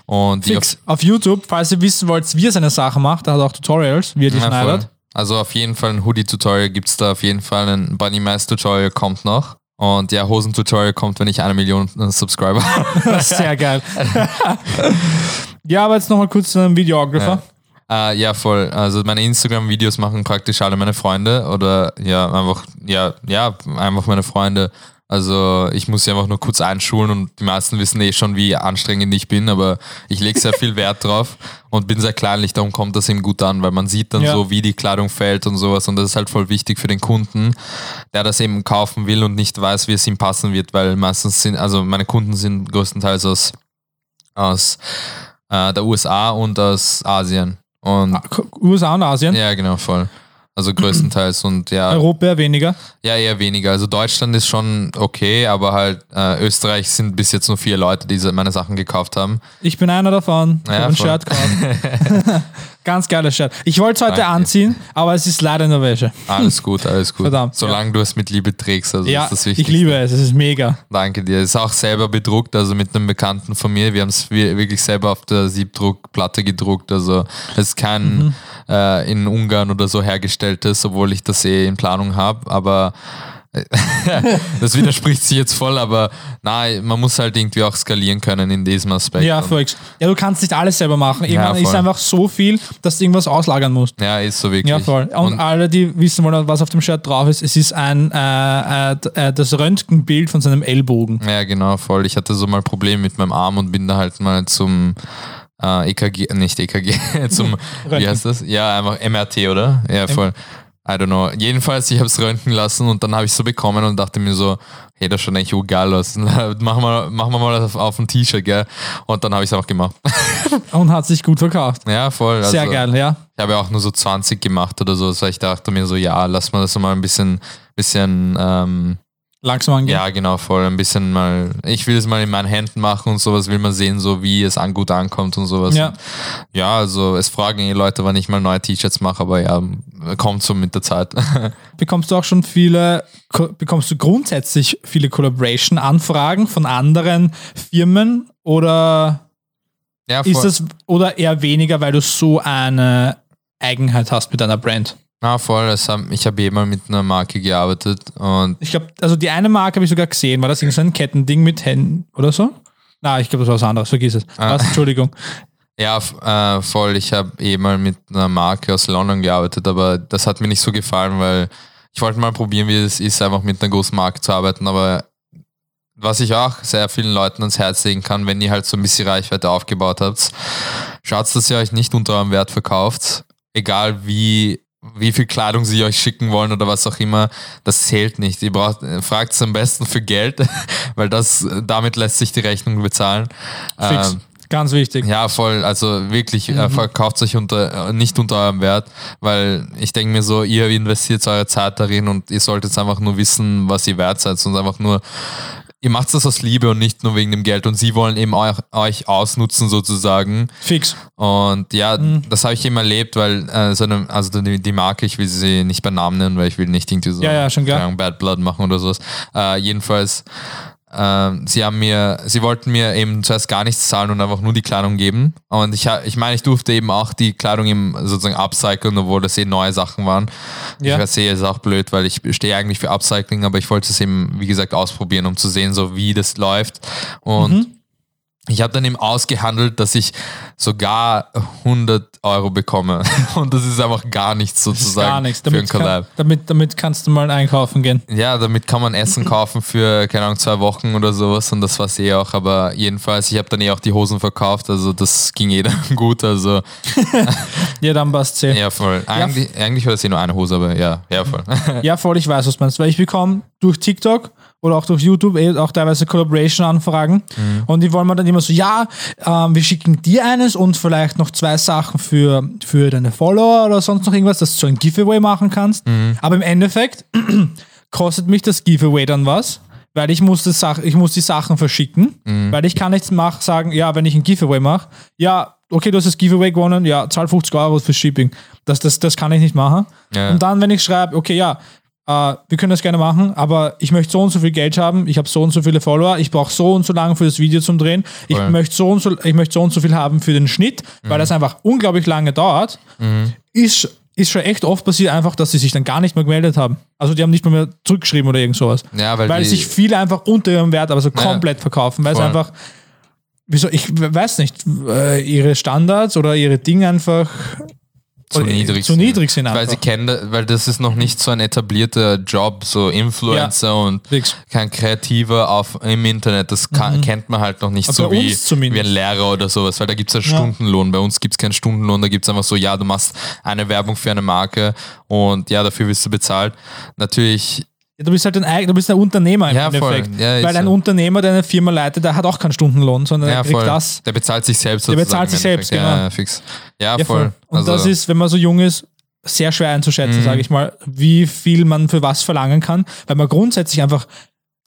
Und die auf, Fix. Auf YouTube, falls ihr wissen wollt, wie er seine Sachen macht, er hat auch Tutorials, wie er die Ja, voll. schneidet. Also auf jeden Fall ein Hoodie-Tutorial gibt es da auf jeden Fall. Ein Bunny Mask-Tutorial kommt noch. Und ja, Hosen-Tutorial kommt, wenn ich eine Million äh, Subscriber habe. Sehr geil. ja, aber jetzt nochmal kurz zu einem Videographer. Äh, ja, voll. Also meine Instagram-Videos machen praktisch alle meine Freunde. Oder ja, einfach, ja, ja, einfach meine Freunde. Also ich muss sie einfach nur kurz einschulen und die meisten wissen eh schon, wie anstrengend ich bin, aber ich lege sehr viel Wert drauf und bin sehr kleinlich, darum kommt das eben gut an, weil man sieht dann Ja. so, wie die Kleidung fällt und sowas und das ist halt voll wichtig für den Kunden, der das eben kaufen will und nicht weiß, wie es ihm passen wird, weil meistens sind, also meine Kunden sind größtenteils aus, aus äh, der USA und aus Asien und USA und Asien. ja, genau, voll. Also größtenteils und ja, Europa weniger. ja, eher weniger. Also Deutschland ist schon okay, aber halt äh, Österreich sind bis jetzt nur vier Leute, die meine Sachen gekauft haben. Ich bin einer davon. Ich Ja, habe ein voll. Shirt gekauft. Ganz geiler Shirt. Ich wollte es heute Danke. anziehen, aber es ist leider nur welche. Alles gut, alles gut. Verdammt, Solange du es mit Liebe trägst, also Ja, ist das ich wichtig. liebe es. Es ist mega. Danke dir. Ist auch selber bedruckt, also mit einem Bekannten von mir. Wir haben es wirklich selber auf der Siebdruckplatte gedruckt. Also es ist kein Mhm. äh, in Ungarn oder so hergestelltes, obwohl ich das eh in Planung habe. Aber das widerspricht sich jetzt voll, aber nein, man muss halt irgendwie auch skalieren können in diesem Aspekt. Ja, Und- folks. Ja, du kannst nicht alles selber machen. Irgendwann ist voll. einfach so viel, dass du irgendwas auslagern musst. ja, ist so wirklich. Ja, voll. Und, alle, die wissen wollen, was auf dem Shirt drauf ist, es ist ein äh, äh, äh, das Röntgenbild von seinem Ellbogen. Ja, genau, voll. Ich hatte so mal Probleme mit meinem Arm und bin da halt mal zum äh, EKG, nicht EKG, zum, wie Röntgen. heißt das? Ja, einfach MRT, oder? Ja, voll. I don't know. Jedenfalls, ich habe es röntgen lassen und dann habe ich so bekommen und dachte mir so, hey, das schaut eigentlich geil aus. machen wir, machen wir mal auf, auf ein T-Shirt, gell? Und dann habe ich es auch gemacht. Und hat sich gut verkauft. ja, voll. Also, Sehr geil, ja. Ich habe ja auch nur so 20 gemacht oder so, weil ich dachte mir so, ja, lass mal das mal ein bisschen, bisschen ähm, Langsam angehen. Ja, genau, voll. Ein bisschen mal, ich will es mal in meinen Händen machen und sowas, will man sehen, so wie es an gut ankommt und sowas. Ja. Und ja, also es fragen die Leute, wann ich mal neue T-Shirts mache, aber ja, kommt so mit der Zeit. Bekommst du auch schon viele, ko- bekommst du grundsätzlich viele Collaboration-Anfragen von anderen Firmen oder ja, ist das oder eher weniger, weil du so eine Eigenheit hast mit deiner Brand? Na, voll. Es haben, ich habe eh mal mit einer Marke gearbeitet und Ich glaube, also die eine Marke habe ich sogar gesehen. War das irgend so ein Kettending mit Händen oder so? Na, ich glaube, das war was anderes. Vergiss es. Ah. Was? Entschuldigung. ja, äh, voll. Ich habe eh mal mit einer Marke aus London gearbeitet, aber das hat mir nicht so gefallen, weil ich wollte mal probieren, wie es ist, einfach mit einer großen Marke zu arbeiten, aber was ich auch sehr vielen Leuten ans Herz legen kann, wenn ihr halt so ein bisschen Reichweite aufgebaut habt, schaut, dass ihr euch nicht unter eurem Wert verkauft. Egal wie, wie viel Kleidung sie euch schicken wollen oder was auch immer, das zählt nicht. Ihr braucht, fragt es am besten für Geld, weil das, damit lässt sich die Rechnung bezahlen. Fix. Ähm, Ganz wichtig. ja, voll. Also wirklich, Mhm. äh, verkauft euch unter, äh, nicht unter eurem Wert, weil ich denke mir so, ihr investiert eure Zeit darin und ihr solltet einfach nur wissen, was ihr wert seid und einfach nur, ihr macht das aus Liebe und nicht nur wegen dem Geld und sie wollen eben euch, euch ausnutzen sozusagen. Fix. Und ja, Mhm. das habe ich eben erlebt, weil äh, so eine, also die, die Marke, ich will sie nicht beim Namen nennen, weil ich will nicht irgendwie so Ja, ja, Bad Blood machen oder sowas. Äh, jedenfalls, ähm, sie haben mir, sie wollten mir eben zuerst gar nichts zahlen und einfach nur die Kleidung geben. Und ich, ich meine, ich durfte eben auch die Kleidung eben sozusagen upcyclen, obwohl das eh neue Sachen waren. Ja. Ich eh, ist auch blöd, weil ich stehe eigentlich für Upcycling, aber ich wollte es eben, wie gesagt, ausprobieren, um zu sehen, so wie das läuft. Und Mhm. Ich habe dann eben ausgehandelt, dass ich sogar 100 Euro bekomme. Und das ist einfach gar nichts sozusagen gar nichts. für ein Damit, kann, Collab. damit, damit kannst du mal einkaufen gehen. Ja, damit kann man Essen kaufen für, keine Ahnung, zwei Wochen oder sowas und das war's eh auch. Aber jedenfalls, ich habe dann eh auch die Hosen verkauft, also das ging eh dann gut. Also Ja, dann passt eh. ja, voll. Eigentlich, eigentlich war das eh nur eine Hose, aber ja, ja, voll. Ja, voll, ich weiß, was du meinst. Weil ich bekomme durch TikTok oder auch durch YouTube eh auch teilweise Collaboration-Anfragen. Mhm. Und die wollen mir dann immer so, ja, ähm, wir schicken dir eines und vielleicht noch zwei Sachen für, für deine Follower oder sonst noch irgendwas, dass du so ein Giveaway machen kannst. Mhm. Aber im Endeffekt kostet mich das Giveaway dann was. Weil ich muss, das Sach ich muss die Sachen verschicken, Mhm. weil ich kann nichts mach, sagen, ja, wenn ich ein Giveaway mache, ja, okay, du hast das Giveaway gewonnen, ja, zahl 50 Euro für Shipping. Das, das, das kann ich nicht machen. Ja. Und dann, wenn ich schreibe, okay, ja, äh, wir können das gerne machen, aber ich möchte so und so viel Geld haben, ich habe so und so viele Follower, ich brauche so und so lange für das Video zum Drehen, ich Voll. möchte so und so, ich möchte so und so viel haben für den Schnitt, weil das einfach unglaublich lange dauert, ist, ist schon echt oft passiert einfach, dass sie sich dann gar nicht mehr gemeldet haben. Also die haben nicht mehr, mehr zurückgeschrieben oder irgend sowas. Ja, weil, Weil sich viele einfach unter ihrem Wert, aber so Ja. komplett verkaufen, weil es Voll. einfach, wieso, ich weiß nicht, äh, ihre Standards oder ihre Dinge einfach zu oder, äh, niedrig zu niedrig sind Weil sie kennen, weil das ist noch nicht so ein etablierter Job, so Influencer und Fix. kein Kreativer auf, im Internet. Das kann, kennt man halt noch nicht Aber so Mhm. bei wie, wie ein Lehrer oder sowas, weil da gibt es ja Stundenlohn. Bei uns gibt es keinen Stundenlohn, da gibt es einfach so, ja, du machst eine Werbung für eine Marke und ja, dafür wirst du bezahlt. Natürlich, Ja, du bist halt ein, du bist ein Unternehmer im Ja, voll. Endeffekt. Ja, Weil ein so. Unternehmer, der eine Firma leitet, der hat auch keinen Stundenlohn, sondern ja, er kriegt voll. das. Der bezahlt sich selbst. Der bezahlt sich im selbst, genau. ja, fix. Ja, Ja, voll. Und Also, das ist, wenn man so jung ist, sehr schwer einzuschätzen, Mhm. sage ich mal, wie viel man für was verlangen kann, weil man grundsätzlich einfach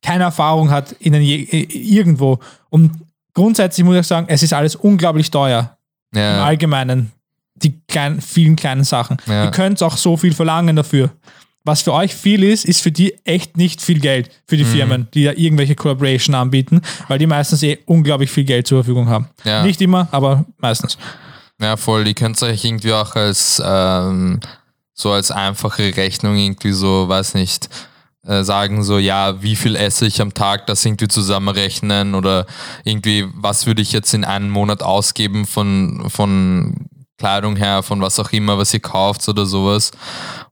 keine Erfahrung hat in den irgendwo. Und grundsätzlich muss ich sagen, es ist alles unglaublich teuer im ja, Allgemeinen. die kleinen, vielen kleinen Sachen. Ja. Ihr könnt auch so viel verlangen dafür. Was für euch viel ist, ist für die echt nicht viel Geld für Mhm. die Firmen, die ja irgendwelche Collaboration anbieten, weil die meistens eh unglaublich viel Geld zur Verfügung haben. Ja. Nicht immer, aber meistens. Ja, voll. Die könnt euch irgendwie auch als ähm, so als einfache Rechnung irgendwie so, weiß nicht, äh, sagen so, ja, wie viel esse ich am Tag, das irgendwie zusammenrechnen oder irgendwie, was würde ich jetzt in einem Monat ausgeben von, von Kleidung her, von was auch immer, was ihr kauft oder sowas.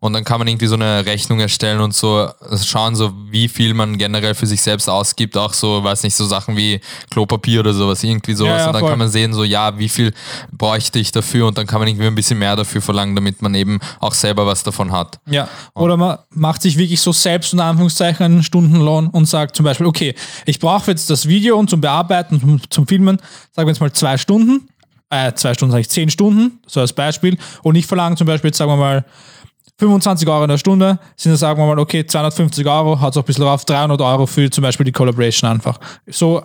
Und dann kann man irgendwie so eine Rechnung erstellen und so schauen, so wie viel man generell für sich selbst ausgibt. Auch so, weiß nicht, so Sachen wie Klopapier oder sowas, irgendwie sowas. Ja, ja, und dann voll. kann man sehen, so ja, wie viel bräuchte ich dafür und dann kann man irgendwie ein bisschen mehr dafür verlangen, damit man eben auch selber was davon hat. Ja. Oder man macht sich wirklich so selbst unter Anführungszeichen einen Stundenlohn und sagt zum Beispiel, okay, ich brauche jetzt das Video und zum Bearbeiten, zum, zum Filmen, sagen wir jetzt mal zwei Stunden, äh, zwei Stunden sage ich, zehn Stunden, so als Beispiel. Und ich verlange zum Beispiel, jetzt sagen wir mal, 25 Euro in der Stunde, sind dann sagen wir mal, okay, 250 Euro, hat es auch ein bisschen drauf, 300 Euro für zum Beispiel die Collaboration einfach. So,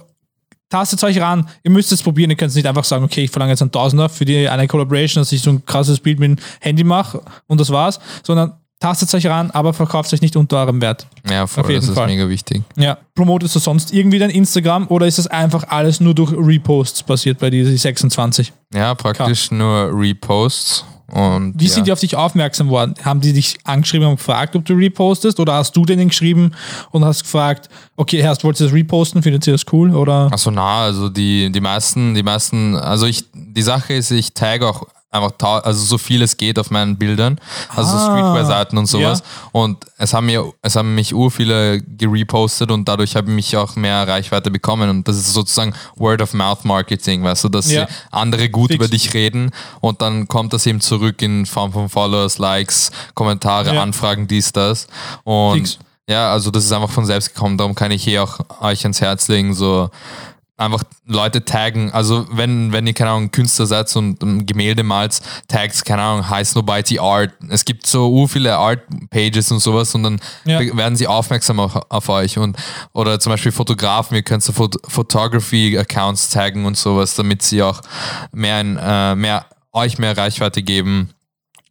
tastet euch ran, ihr müsst es probieren, ihr könnt nicht einfach sagen, okay, ich verlange jetzt einen Tausender für die eine Collaboration, dass ich so ein krasses Bild mit dem Handy mache und das war's, sondern tastet euch ran, aber verkauft euch nicht unter eurem Wert. Ja, voll, Auf jeden das ist Fall. mega wichtig. Ja. Promotest du sonst irgendwie dein Instagram oder ist das einfach alles nur durch Reposts passiert bei dir, die 26? Ja, praktisch nur Reposts. Und Wie ja. sind die auf dich aufmerksam worden? Haben die dich angeschrieben und gefragt, ob du repostest oder hast du denen geschrieben und hast gefragt, okay, erst wolltest du das reposten, findet ihr das cool oder? Achso, na, also die, die meisten, die meisten, also ich, die Sache ist, ich tagge auch einfach, also so viel es geht auf meinen Bildern, also so Ah, Streetwear-Seiten und sowas. ja. Und es haben mir, es haben mich ur viele gerepostet und dadurch habe ich mich auch mehr Reichweite bekommen. Und das ist sozusagen Word-of-Mouth-Marketing, weißt du, dass Ja. andere gut Fix. über dich reden und dann kommt das eben zurück in Form von Followers, Likes, Kommentare, Ja. Anfragen, dies, das. Und Fix. ja, also das ist einfach von selbst gekommen. Darum kann ich hier auch euch ans Herz legen, so einfach Leute taggen. Also wenn, wenn ihr, keine Ahnung, Künstler seid und ein Gemälde malt, taggt, keine Ahnung, High Snobiety Art. Es gibt so viele Art-Pages und sowas und dann Ja. werden sie aufmerksam auf, auf euch. Und, oder zum Beispiel Fotografen, ihr könnt so Phot Photography-Accounts taggen und sowas, damit sie auch mehr, in, äh, mehr euch mehr Reichweite geben.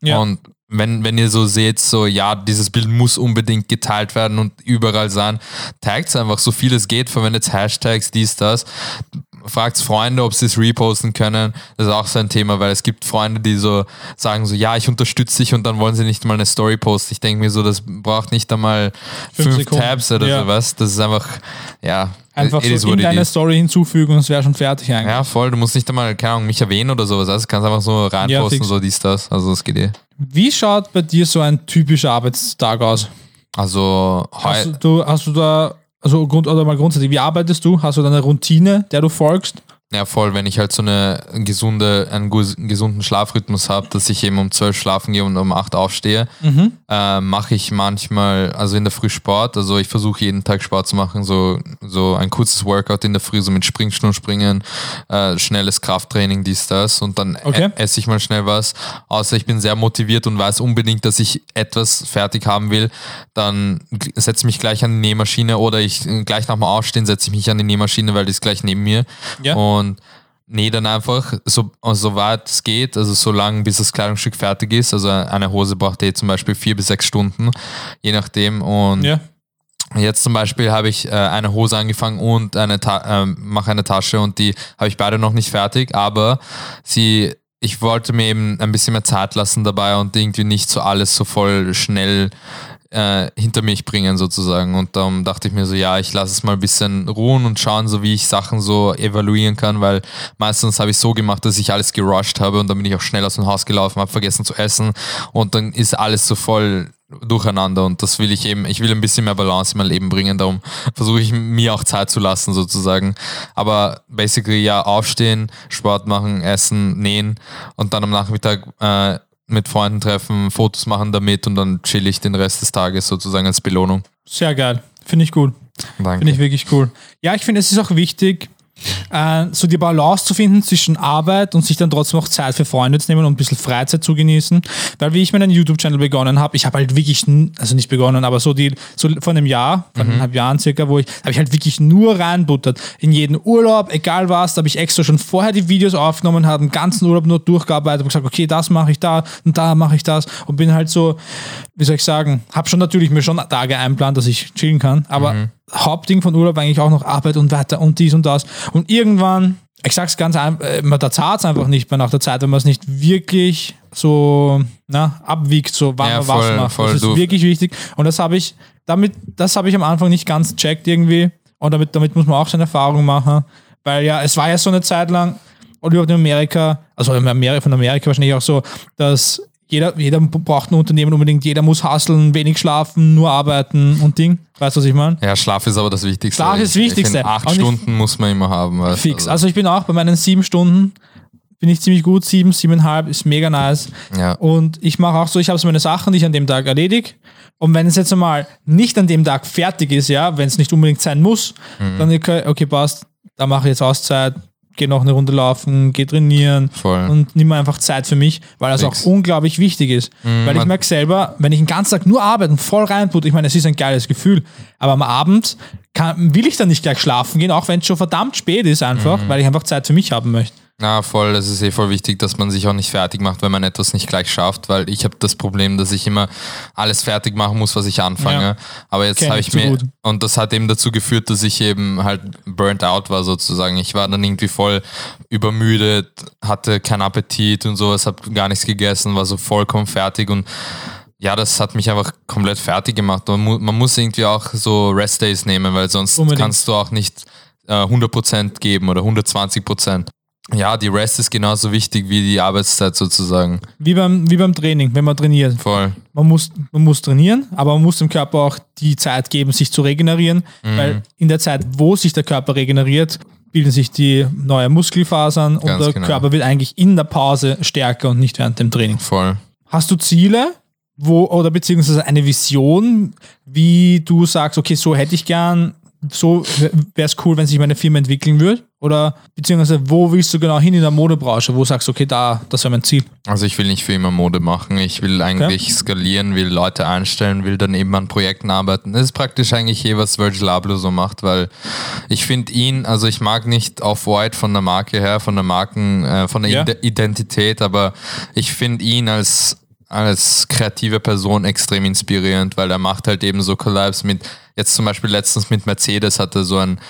Ja. Und wenn, wenn ihr so seht, so ja, dieses Bild muss unbedingt geteilt werden und überall sein, taggt einfach so viel es geht, verwendet Hashtags, dies, das. Fragt Freunde, ob sie es reposten können. Das ist auch so ein Thema, weil es gibt Freunde, die so sagen so, ja, ich unterstütze dich und dann wollen sie nicht mal eine Story posten. Ich denke mir so, das braucht nicht einmal Fünf fünf, Sekunden. Tabs oder Ja. sowas. Das ist einfach, ja, Einfach it so in deine. Story hinzufügen und es wäre schon fertig eigentlich. Ja, voll. Du musst nicht einmal, keine Ahnung, mich erwähnen oder sowas. Also kannst einfach so Ja, reinposten, fix. so dies, das. Also das geht eh. Wie schaut bei dir so ein typischer Arbeitstag aus? Also Hast du, hast du da, also Grund, oder mal grundsätzlich, wie arbeitest du? Hast du da eine Routine, der du folgst? Ja, voll, wenn ich halt so eine gesunde, einen gesunden Schlafrhythmus habe, dass ich eben um 12 schlafen gehe und um 8 aufstehe, äh, mache ich manchmal, also in der Früh Sport, also ich versuche jeden Tag Sport zu machen, so, so ein kurzes Workout in der Früh, so mit Springstuhl springen, äh, schnelles Krafttraining, dies, das. Und dann Okay. e- esse ich mal schnell was, außer ich bin sehr motiviert und weiß unbedingt, dass ich etwas fertig haben will, dann setze ich mich gleich an die Nähmaschine oder ich äh, gleich nach dem Aufstehen setze ich mich an die Nähmaschine, weil die ist gleich neben mir. Ja. und nähe dann einfach, so, so weit es geht, also so lange, bis das Kleidungsstück fertig ist. Also eine Hose braucht eh zum Beispiel vier bis sechs Stunden, je nachdem. Und Ja. jetzt zum Beispiel habe ich äh, eine Hose angefangen und eine Ta ähm, mache eine Tasche und die habe ich beide noch nicht fertig, aber sie, ich wollte mir eben ein bisschen mehr Zeit lassen dabei und irgendwie nicht so alles so voll schnell äh, hinter mich bringen sozusagen. Und darum dachte ich mir so, ja, ich lasse es mal ein bisschen ruhen und schauen, so wie ich Sachen so evaluieren kann, weil meistens habe ich so gemacht, dass ich alles gerusht habe und dann bin ich auch schnell aus dem Haus gelaufen, habe vergessen zu essen und dann ist alles so voll durcheinander und das will ich eben, ich will ein bisschen mehr Balance in mein Leben bringen, darum versuche ich mir auch Zeit zu lassen sozusagen. Aber basically ja, aufstehen, Sport machen, essen, nähen und dann am Nachmittag äh, mit Freunden treffen, Fotos machen damit und dann chill ich den Rest des Tages sozusagen als Belohnung. Sehr geil. Finde ich gut. Danke. Finde ich wirklich cool. Ja, ich finde, es ist auch wichtig, äh, so die Balance zu finden zwischen Arbeit und sich dann trotzdem auch Zeit für Freunde zu nehmen und ein bisschen Freizeit zu genießen. Weil wie ich meinen YouTube-Channel begonnen habe, ich habe halt wirklich, also nicht begonnen, aber so die, so vor einem Jahr, vor eineinhalb Jahren circa, wo ich, habe ich halt wirklich nur reinbuttert. In jeden Urlaub, egal was, da habe ich extra schon vorher die Videos aufgenommen, habe den ganzen Urlaub nur durchgearbeitet und gesagt, okay, das mache ich da und da mache ich das und bin halt so, wie soll ich sagen, habe schon natürlich mir schon Tage einplant, dass ich chillen kann, aber Hauptding von Urlaub eigentlich auch noch Arbeit und weiter und dies und das. Und irgendwann, ich sag's ganz einfach, äh, man da zahlt es einfach nicht mehr nach der Zeit, wenn man es nicht wirklich so na, abwiegt, so wann Ja, man voll, was macht. voll, das ist du- wirklich wichtig. Und das habe ich, damit, das habe ich am Anfang nicht ganz checkt irgendwie. Und damit, damit muss man auch seine Erfahrung machen. Weil ja, es war ja so eine Zeit lang, und überhaupt in Amerika, also in Amerika, von Amerika wahrscheinlich auch so, dass jeder, jeder braucht ein Unternehmen unbedingt, jeder muss hustlen, wenig schlafen, nur arbeiten und Ding. Weißt du, was ich meine? Ja, Schlaf ist aber das Wichtigste. Schlaf ist ich Wichtigste. find, Acht Stunden muss man immer haben. weißt Fix. Also ich bin auch bei meinen sieben Stunden, bin ich ziemlich gut, sieben, siebeneinhalb, ist mega nice. Ja. Und ich mache auch so, ich habe so meine Sachen, die ich an dem Tag erledige. Und wenn es jetzt einmal nicht an dem Tag fertig ist, ja, wenn es nicht unbedingt sein muss, Mhm. dann okay, okay, passt, da mache ich jetzt Auszeit, gehe noch eine Runde laufen, gehe trainieren Voll. und nimm mir einfach Zeit für mich, weil das Fix. auch unglaublich wichtig ist. weil ich merke selber, wenn ich den ganzen Tag nur arbeite und voll reinput, ich meine, es ist ein geiles Gefühl, aber am Abend kann, will ich dann nicht gleich schlafen gehen, auch wenn es schon verdammt spät ist einfach, Mhm. weil ich einfach Zeit für mich haben möchte. Na, voll, es ist eh voll wichtig, dass man sich auch nicht fertig macht, wenn man etwas nicht gleich schafft, weil ich habe das Problem, dass ich immer alles fertig machen muss, was ich anfange. Ja. Aber jetzt habe ich mir, gut. und das hat eben dazu geführt, dass ich eben halt burnt out war sozusagen. Ich war dann irgendwie voll übermüdet, hatte keinen Appetit und sowas, habe gar nichts gegessen, war so vollkommen fertig und ja, das hat mich einfach komplett fertig gemacht. Man, mu man muss irgendwie auch so Restdays nehmen, weil sonst Unbedingt. kannst du auch nicht äh, 100% geben oder 120%. Ja, die Rest ist genauso wichtig wie die Arbeitszeit sozusagen. Wie beim, wie beim Training, wenn man trainiert. Voll. Man muss, man muss trainieren, aber man muss dem Körper auch die Zeit geben, sich zu regenerieren, Mhm. weil in der Zeit, wo sich der Körper regeneriert, bilden sich die neuen Muskelfasern und Ganz der genau. Körper wird eigentlich in der Pause stärker und nicht während dem Training. Voll. Hast du Ziele, wo, oder beziehungsweise eine Vision, wie du sagst, okay, so hätte ich gern, so wäre es cool, wenn sich meine Firma entwickeln würde? Oder beziehungsweise wo willst du genau hin in der Modebranche, wo sagst du, okay, da, das wäre mein Ziel? Also ich will nicht für immer Mode machen. Ich will eigentlich skalieren, will Leute einstellen, will dann eben an Projekten arbeiten. Das ist praktisch eigentlich eh, was Virgil Abloh so macht, weil ich finde ihn, also ich mag nicht Off-White von der Marke her, von der Marken, äh, von der Ja. Ide- Identität, aber ich finde ihn als als kreative Person extrem inspirierend, weil er macht halt eben so Collabs mit, jetzt zum Beispiel letztens mit Mercedes hatte so ein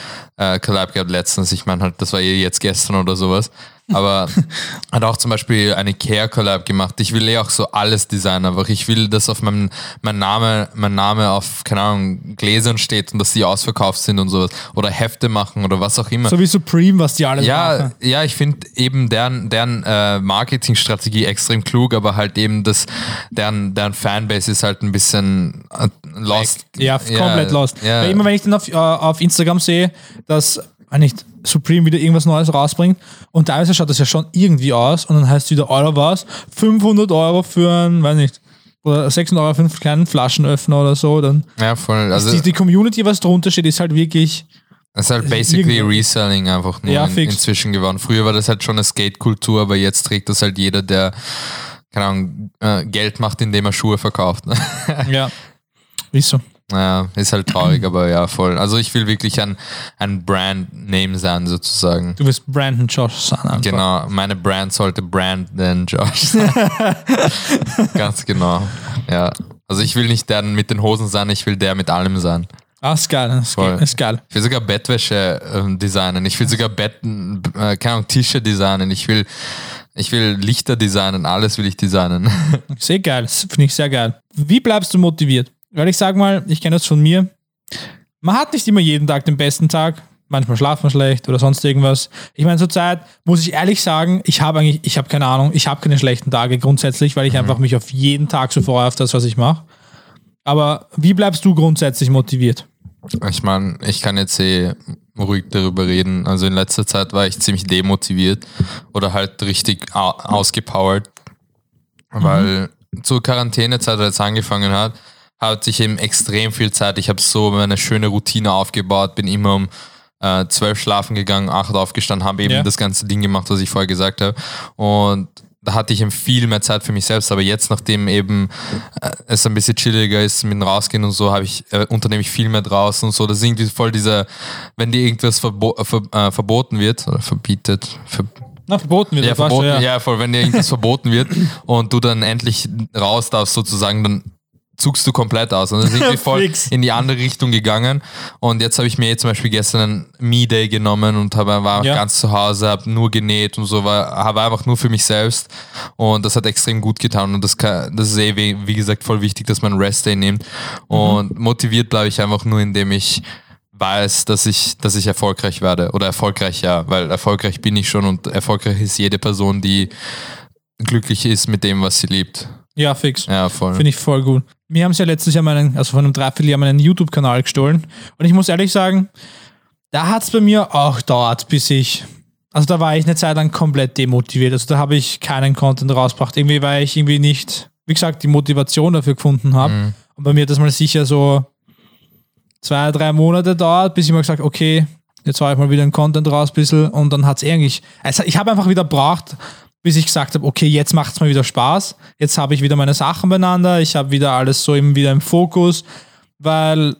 äh, Collab gehabt letztens, ich meine halt, das war eh jetzt gestern oder sowas, aber hat auch zum Beispiel eine Care-Collab gemacht. Ich will eh auch so alles designen, einfach ich will, dass auf meinem mein Name, mein Name auf, keine Ahnung, Gläsern steht und dass die ausverkauft sind und sowas. Oder Hefte machen oder was auch immer. So wie Supreme, was die alles Ja, machen. ja, ich finde eben deren, deren äh, Marketingstrategie extrem klug, aber halt eben das, deren, deren Fanbase ist halt ein bisschen äh, lost. Ja, komplett lost. Ja, Weil immer wenn ich dann auf, äh, auf Instagram sehe, dass äh, nicht Supreme wieder irgendwas Neues rausbringt und teilweise schaut das ja schon irgendwie aus und dann heißt es wieder Euro was, 500 Euro für ein, weiß nicht, oder 600 Euro für einen kleinen Flaschenöffner oder so, dann ja, voll. Also die, die Community, was drunter steht, ist halt wirklich, es ist halt basically irgendwie- Reselling einfach nur Ja, in, inzwischen geworden. Früher war das halt schon eine Skate-Kultur, aber jetzt trägt das halt jeder, der keine Ahnung, äh, Geld macht, indem er Schuhe verkauft. ja, ist so. Ja, ist halt traurig, aber ja, voll. Also ich will wirklich ein, ein Brand-Name sein, sozusagen. Du wirst Brandon Josh sein. Einfach. Genau, meine Brand sollte Brandon Josh sein. Ganz genau. Ja. Also ich will nicht der mit den Hosen sein, ich will der mit allem sein. Ah, ist geil, ist, Voll. geil, ist geil. Ich will sogar Bettwäsche ähm, designen. Ich will sogar Betten, äh, keine Ahnung, Tische designen. Ich will, ich will Lichter designen. Alles will ich designen. Sehr geil, finde ich sehr geil. Wie bleibst du motiviert? Weil ich sag mal, ich kenne das von mir. Man hat nicht immer jeden Tag den besten Tag. Manchmal schlaft man schlecht oder sonst irgendwas. Ich meine, zurzeit muss ich ehrlich sagen, ich habe eigentlich, ich habe keine Ahnung, ich habe keine schlechten Tage grundsätzlich, weil ich einfach mich auf jeden Tag so freue auf das, was ich mache. Aber wie bleibst du grundsätzlich motiviert? Ich meine, ich kann jetzt eh ruhig darüber reden. Also in letzter Zeit war ich ziemlich demotiviert oder halt richtig au ausgepowert, weil zur Quarantänezeit, als es angefangen hat, hatte ich eben extrem viel Zeit. Ich habe so eine schöne Routine aufgebaut, bin immer um äh, zwölf schlafen gegangen, acht aufgestanden, habe eben Ja. das ganze Ding gemacht, was ich vorher gesagt habe. Und da hatte ich eben viel mehr Zeit für mich selbst, aber jetzt, nachdem eben äh, es ein bisschen chilliger ist mit dem Rausgehen und so, habe ich, äh, unternehme ich viel mehr draußen und so. Das ist irgendwie voll dieser, wenn dir irgendwas verbo ver äh, verboten wird oder verbietet, ver Na, verboten wird. ja, verboten, ja. voll, wenn dir irgendwas verboten wird und du dann endlich raus darfst sozusagen, dann zugst du komplett aus. Und dann sind wir voll in die andere Richtung gegangen. Und jetzt habe ich mir jetzt zum Beispiel gestern einen Me-Day genommen und habe war Ja. ganz zu Hause, habe nur genäht und so, war, habe einfach nur für mich selbst. Und das hat extrem gut getan. Und das, kann, das ist eh, wie, wie gesagt, voll wichtig, dass man Rest-Day nimmt. Und motiviert bleibe ich einfach nur, indem ich weiß, dass ich, dass ich erfolgreich werde. Oder erfolgreich, ja, weil erfolgreich bin ich schon und erfolgreich ist jede Person, die glücklich ist mit dem, was sie liebt. Ja, fix. Ja, voll. Finde ich voll gut. Wir haben es ja letztes Jahr meinen, also von einem Dreivierteljahr meinen YouTube-Kanal gestohlen. Und ich muss ehrlich sagen, da hat es bei mir auch dauert, bis ich, also da war ich eine Zeit lang komplett demotiviert. Also da habe ich keinen Content rausgebracht. Irgendwie, weil ich irgendwie nicht, wie gesagt, die Motivation dafür gefunden habe. Mhm. Und bei mir hat das mal sicher so zwei, drei Monate dauert, bis ich mal gesagt okay, jetzt hau ich mal wieder einen Content raus ein bisschen und dann hat es eigentlich, also ich habe einfach wieder braucht, bis ich gesagt habe, okay, jetzt macht es mal wieder Spaß, jetzt habe ich wieder meine Sachen beieinander, ich habe wieder alles so eben wieder im Fokus, weil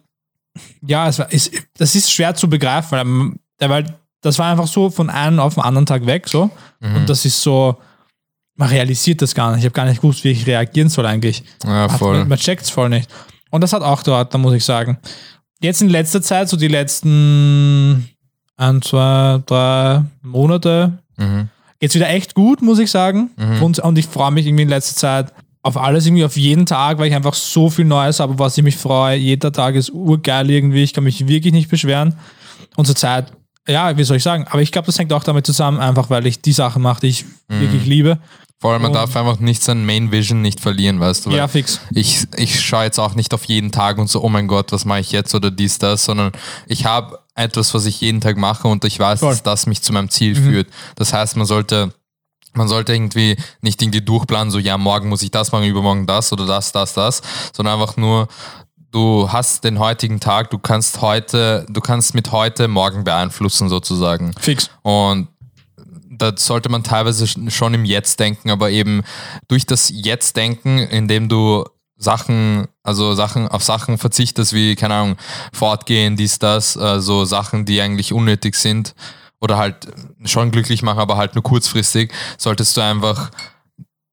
ja, es war, es, das ist schwer zu begreifen, weil, weil das war einfach so von einem auf den anderen Tag weg so und das ist so, man realisiert das gar nicht, ich habe gar nicht gewusst, wie ich reagieren soll eigentlich. ja, Hat- voll. Man, man checkt es voll nicht. Und das hat auch dort, da muss ich sagen. Jetzt in letzter Zeit, so die letzten ein, zwei, drei Monate, Mhm. Geht's wieder echt gut, muss ich sagen. Und, und ich freue mich irgendwie in letzter Zeit auf alles, irgendwie auf jeden Tag, weil ich einfach so viel Neues habe, was ich mich freue. Jeder Tag ist urgeil irgendwie. Ich kann mich wirklich nicht beschweren. Und zur Zeit, ja, wie soll ich sagen, aber ich glaube, das hängt auch damit zusammen, einfach weil ich die Sachen mache, die ich wirklich liebe. Vor allem, man Und- darf einfach nicht sein Main Vision nicht verlieren, weißt du? Ja, fix. Ich, ich schaue jetzt auch nicht auf jeden Tag und so, oh mein Gott, was mache ich jetzt oder dies, das, sondern ich habe etwas, was ich jeden Tag mache und ich weiß, Voll. dass das mich zu meinem Ziel führt. Das heißt, man sollte, man sollte irgendwie nicht irgendwie durchplanen, so ja, morgen muss ich das machen, übermorgen das oder das, das, das, sondern einfach nur, du hast den heutigen Tag, du kannst heute, du kannst mit heute morgen beeinflussen sozusagen. Fix. Und da sollte man teilweise sch- schon im Jetzt denken, aber eben durch das Jetzt denken, indem du Sachen, also Sachen auf Sachen verzichtest, wie, keine Ahnung, fortgehen, dies, das, äh, so Sachen, die eigentlich unnötig sind oder halt schon glücklich machen, aber halt nur kurzfristig, solltest du einfach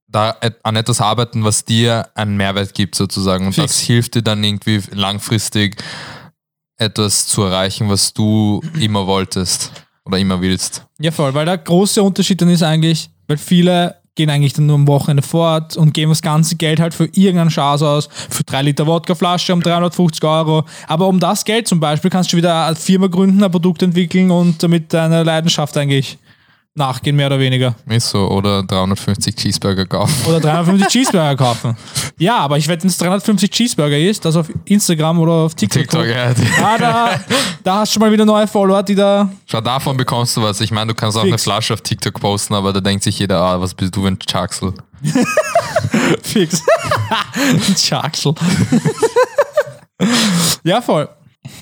da an etwas arbeiten, was dir einen Mehrwert gibt, sozusagen. Und Fix. das hilft dir dann irgendwie langfristig etwas zu erreichen, was du immer wolltest oder immer willst. Ja, voll, weil der große Unterschied dann ist eigentlich, weil viele gehen eigentlich dann nur am Wochenende fort und geben das ganze Geld halt für irgendeinen Schaß aus, für drei Liter Wodkaflasche um 350 Euro. Aber um das Geld zum Beispiel kannst du wieder eine Firma gründen, ein Produkt entwickeln und damit deiner Leidenschaft eigentlich nachgehen, mehr oder weniger. Ist so. Oder 350 Cheeseburger kaufen. Oder 350 Cheeseburger kaufen. Ja, aber ich wette, wenn es 350 Cheeseburger ist, das auf Instagram oder auf TikTok. TikTok, ja. Ah, da, da hast du schon mal wieder neue Follower, die da Schau, davon bekommst du was. Ich meine, du kannst auch eine Fix. Flasche auf TikTok posten, aber da denkt sich jeder, ah, was bist du für ein Chaxel? Fix. Ein Schaxel. ja, voll.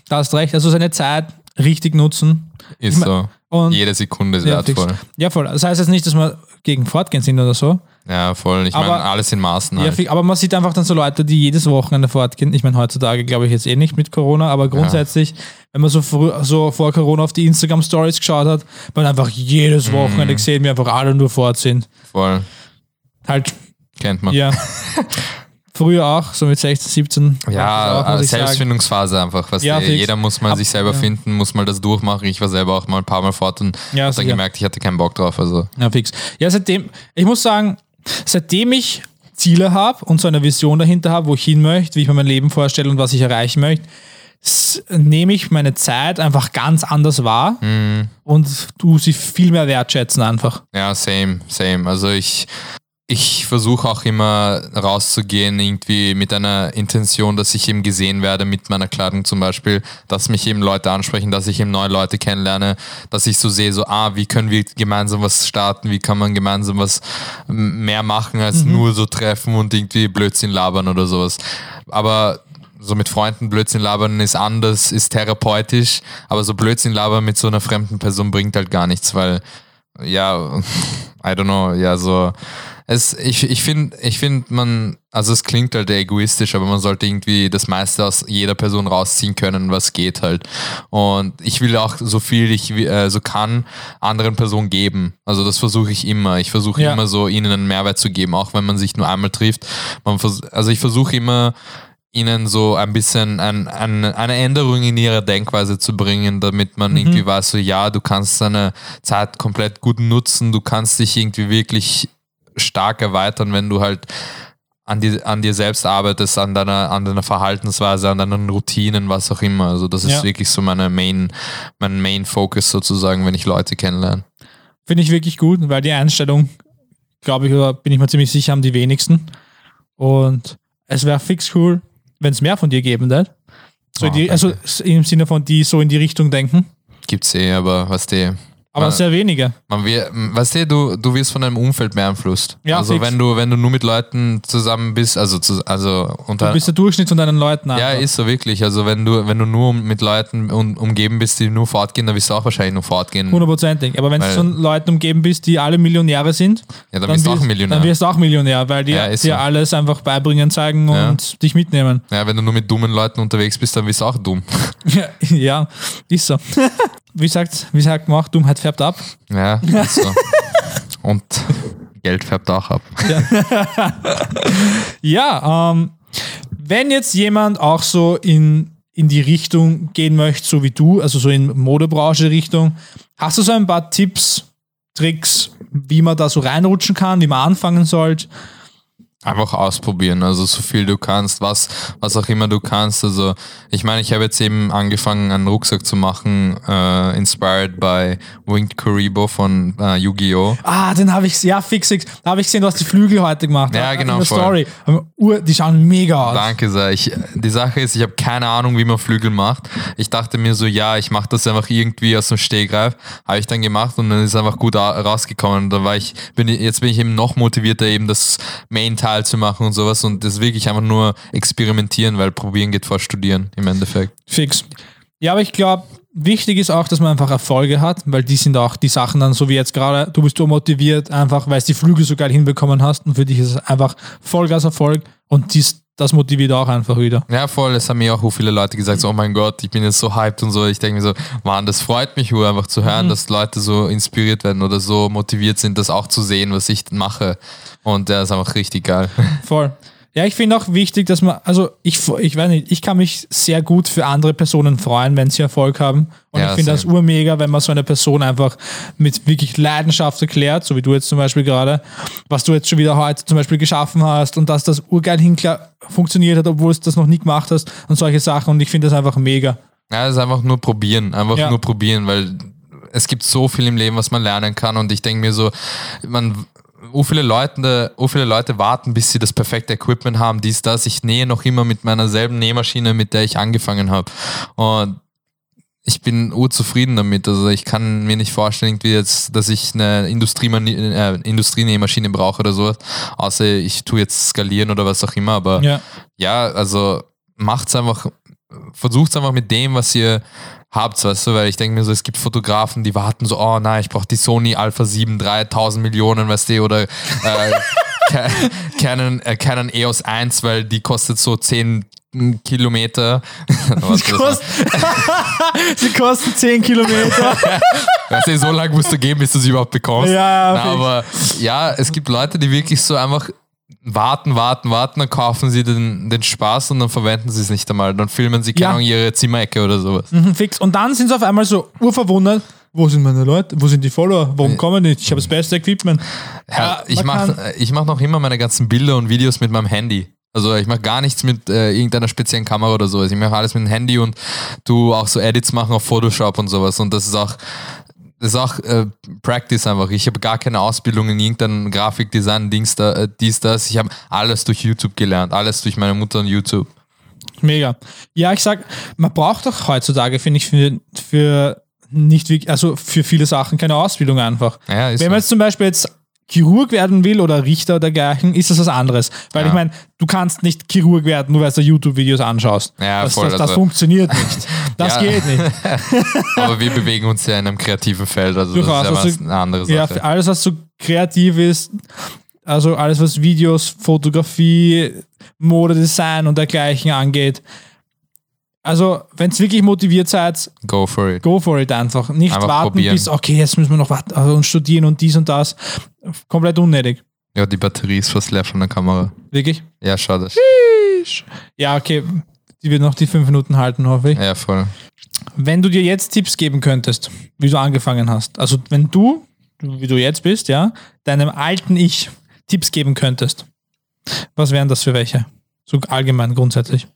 Da hast recht. Also seine Zeit richtig nutzen. Ist so. Und Jede Sekunde ist ja, fix. wertvoll. ja, voll. Das heißt jetzt nicht, dass wir gegen Fortgehen sind oder so. Ja, voll. Ich meine, alles in Maßen Ja, halt. fix. aber man sieht einfach dann so Leute, die jedes Wochenende fortgehen. Ich meine, heutzutage glaube ich jetzt eh nicht mit Corona, aber grundsätzlich, wenn man so, früh, so vor Corona auf die Instagram-Stories geschaut hat, man einfach jedes Mhm. Wochenende gesehen, wie einfach alle nur fort sind. Voll. Halt, Kennt man. ja. Früher auch, so mit 16, 17. Ja, auch, äh, ich sagen. Selbstfindungsphase einfach. Weißt Ja, du, fix. jeder muss mal Ab- sich selber ja. finden, muss mal das durchmachen. Ich war selber auch mal ein paar Mal fort und Ja, dann gemerkt, ich hatte keinen Bock drauf. Also Ja, fix. Ja, seitdem, ich muss sagen, seitdem ich Ziele habe und so eine Vision dahinter habe, wo ich hin möchte, wie ich mir mein Leben vorstelle und was ich erreichen möchte, nehme ich meine Zeit einfach ganz anders wahr und tu sie viel mehr wertschätzen einfach. Ja, same, same. Also ich, ich versuche auch immer rauszugehen, irgendwie mit einer Intention, dass ich eben gesehen werde mit meiner Kleidung zum Beispiel, dass mich eben Leute ansprechen, dass ich eben neue Leute kennenlerne, dass ich so sehe, so, ah, wie können wir gemeinsam was starten, wie kann man gemeinsam was mehr machen als nur so treffen und irgendwie Blödsinn labern oder sowas. Aber so mit Freunden Blödsinn labern ist anders, ist therapeutisch, aber so Blödsinn labern mit so einer fremden Person bringt halt gar nichts, weil, ja, I don't know, ja, so, es, ich, ich finde, ich find man, also es klingt halt egoistisch, aber man sollte irgendwie das meiste aus jeder Person rausziehen können, was geht halt. Und ich will auch so viel ich äh, so kann anderen Personen geben. Also das versuche ich immer. Ich versuche Ja. immer so ihnen einen Mehrwert zu geben, auch wenn man sich nur einmal trifft. Man vers also ich versuche immer ihnen so ein bisschen ein, ein, eine Änderung in ihrer Denkweise zu bringen, damit man irgendwie weiß, so ja, du kannst deine Zeit komplett gut nutzen, du kannst dich irgendwie wirklich stark erweitern, wenn du halt an, die, an dir selbst arbeitest, an deiner, an deiner Verhaltensweise, an deinen Routinen, was auch immer. Also das ist Ja. wirklich so meine Main, mein Main Focus sozusagen, wenn ich Leute kennenlerne. Finde ich wirklich gut, weil die Einstellung, glaube ich, oder bin ich mir ziemlich sicher, haben die wenigsten. Und es wäre fix cool, wenn es mehr von dir geben wird. So Oh, die, also im Sinne von die so in die Richtung denken. Gibt's eh, aber was die. Aber Ja. sehr wenige. Man wir, weißt du, du, du wirst von deinem Umfeld beeinflusst. Ja, also fix. wenn du, wenn du nur mit Leuten zusammen bist, also, zu, also unter, Du bist der Durchschnitt von deinen Leuten. ja, einfach. ist so wirklich. Also wenn du, wenn du nur mit Leuten um, umgeben bist, die nur fortgehen, dann wirst du auch wahrscheinlich nur fortgehen. Hundertprozentig. Aber wenn du von Leuten umgeben bist, die alle Millionäre sind, Ja, dann bist du auch Millionär. Dann wirst du auch Millionär, weil die Ja, dir so. alles einfach beibringen, zeigen Ja. und dich mitnehmen. Ja, wenn du nur mit dummen Leuten unterwegs bist, dann bist du auch dumm. Ja ist so. wie, sagt, wie sagt man auch, Dummheit färbt ab. Ja, so. Und Geld färbt auch ab. Ja, ähm, wenn jetzt jemand auch so in, in die Richtung gehen möchte, so wie du, also so in Modebranche-Richtung, hast du so ein paar Tipps, Tricks, wie man da so reinrutschen kann, wie man anfangen sollte? Einfach ausprobieren, also so viel du kannst, was, was auch immer du kannst. Also ich meine, ich habe jetzt eben angefangen, einen Rucksack zu machen, äh, inspired by Winged Kuribo von äh, Yu-Gi-Oh! Ah, den habe ich, ja, fix, fix. Da habe ich gesehen, du hast die Flügel heute gemacht. Ja, genau, voll. Story. Ur, die schauen mega aus. Danke sehr. Ich, die Sache ist, ich habe keine Ahnung, wie man Flügel macht. Ich dachte mir so, ja, ich mache das einfach irgendwie aus dem Stegreif. Habe ich dann gemacht und dann ist einfach gut rausgekommen. Dann war ich, bin ich, jetzt bin ich eben noch motivierter, eben das Main-Teil zu machen und sowas. Und das wirklich einfach nur experimentieren, weil probieren geht vor studieren im Endeffekt. Fix. Ja, aber ich glaube, wichtig ist auch, dass man einfach Erfolge hat, weil die sind auch die Sachen dann, so wie jetzt gerade, du bist so motiviert, einfach weil es die Flügel so geil hinbekommen hast und für dich ist es einfach Vollgas-Erfolg und dies, das motiviert auch einfach wieder. Ja, voll. Es haben mir auch so viele Leute gesagt, so, oh mein Gott, ich bin jetzt so hyped und so. Ich denke mir so, Mann, das freut mich nur einfach zu hören, dass Leute so inspiriert werden oder so motiviert sind, das auch zu sehen, was ich mache. Und der ist einfach richtig geil. Voll. Ja, ich finde auch wichtig, dass man, also ich, ich weiß nicht, ich kann mich sehr gut für andere Personen freuen, wenn sie Erfolg haben. Und Ja, ich finde das urmega, wenn man so eine Person einfach mit wirklich Leidenschaft erklärt, so wie du jetzt zum Beispiel gerade, was du jetzt schon wieder heute zum Beispiel geschaffen hast und dass das urgeil hinklar funktioniert hat, obwohl du das noch nie gemacht hast und solche Sachen. Und ich finde das einfach mega. Ja, es ist einfach nur probieren, einfach Ja. nur probieren, weil es gibt so viel im Leben, was man lernen kann und ich denke mir so, man, so viele Leute, so viele Leute warten, bis sie das perfekte Equipment haben, dies, das. Ich nähe noch immer mit meiner selben Nähmaschine, mit der ich angefangen habe und ich bin urzufrieden damit. Also ich kann mir nicht vorstellen, irgendwie jetzt, dass ich eine Industriemani- äh, Industrienähmaschine brauche oder sowas. Außer ich tue jetzt skalieren oder was auch immer. Aber Ja. ja, also macht's einfach, versucht's einfach mit dem, was ihr habt, weißt du, weil ich denke mir so, es gibt Fotografen, die warten so, oh nein, ich brauche die Sony Alpha 7 3000 Millionen, weißt du, oder äh, Ca- Canon, äh, Canon EOS 1, weil die kostet so 10 Kilometer. Sie kosten, sie kosten 10 Kilometer. Weißt du, so lange musst du geben, bis du sie überhaupt bekommst. Ja, Na, aber ja, es gibt Leute, die wirklich so einfach warten, warten, warten, dann kaufen sie den, den Spaß und dann verwenden sie es nicht einmal. Dann filmen sie, keine Ja. Ahnung, ihre Zimmerecke oder sowas. Fix. Und dann sind sie auf einmal so urverwundert. Wo sind meine Leute? Wo sind die Follower? Warum kommen die nicht? Ich habe das beste Equipment. Ja, ich man mache ich mach noch immer meine ganzen Bilder und Videos mit meinem Handy. Also ich mache gar nichts mit äh, irgendeiner speziellen Kamera oder sowas. Ich mache alles mit dem Handy und du auch so Edits machen auf Photoshop und sowas. Und das ist auch, ist auch äh, Practice einfach. Ich habe gar keine Ausbildung in irgendeinem Grafikdesign, Dings da, äh, dies, das. Ich habe alles durch YouTube gelernt. Alles durch meine Mutter und YouTube. Mega. Ja, ich sag, man braucht doch heutzutage, finde ich, für, für nicht wirklich, also für viele Sachen keine Ausbildung einfach. Ja, Wenn man jetzt zum Beispiel jetzt Chirurg werden will oder Richter oder dergleichen, ist das was anderes. Weil Ja. ich meine, du kannst nicht Chirurg werden, nur weil du YouTube-Videos anschaust. Ja, das, voll, das, das also- funktioniert nicht. Das Ja. geht nicht. Aber wir bewegen uns ja in einem kreativen Feld, also Durchaus, das ist ja also- was eine andere Ja, Sache. für alles, was so kreativ ist, also alles, was Videos, Fotografie, Modedesign und dergleichen angeht. Also, wenn es wirklich motiviert seid, Go for it. go for it einfach. Nicht Einfach warten probieren. bis, okay, jetzt müssen wir noch warten also, und studieren und dies und das. Komplett unnötig. Ja, die Batterie ist fast leer von der Kamera. Wirklich? Ja, schade. Ja, okay. Die wird noch die fünf Minuten halten, hoffe ich. Ja, voll. Wenn du dir jetzt Tipps geben könntest, wie du angefangen hast, also wenn du, wie du jetzt bist, ja, deinem alten Ich Tipps geben könntest, was wären das für welche? So allgemein grundsätzlich.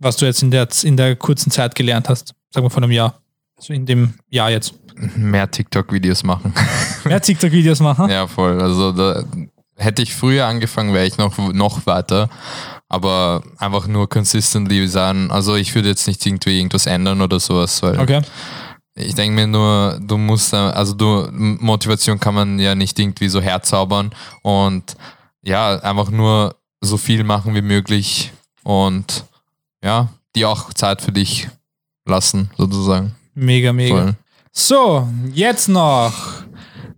Was du jetzt in der, in der kurzen Zeit gelernt hast, sagen wir von einem Jahr. Also in dem Jahr jetzt. Mehr TikTok-Videos machen. Mehr TikTok-Videos machen? ja, voll. Also da hätte ich früher angefangen, wäre ich noch, noch weiter. Aber einfach nur consistently sein. Also ich würde jetzt nicht irgendwie irgendwas ändern oder sowas, weil Okay. ich denke mir nur, du musst, also du, Motivation kann man ja nicht irgendwie so herzaubern und ja, einfach nur so viel machen wie möglich und ja, die auch Zeit für dich lassen, sozusagen. Mega, mega. Voll. So, jetzt noch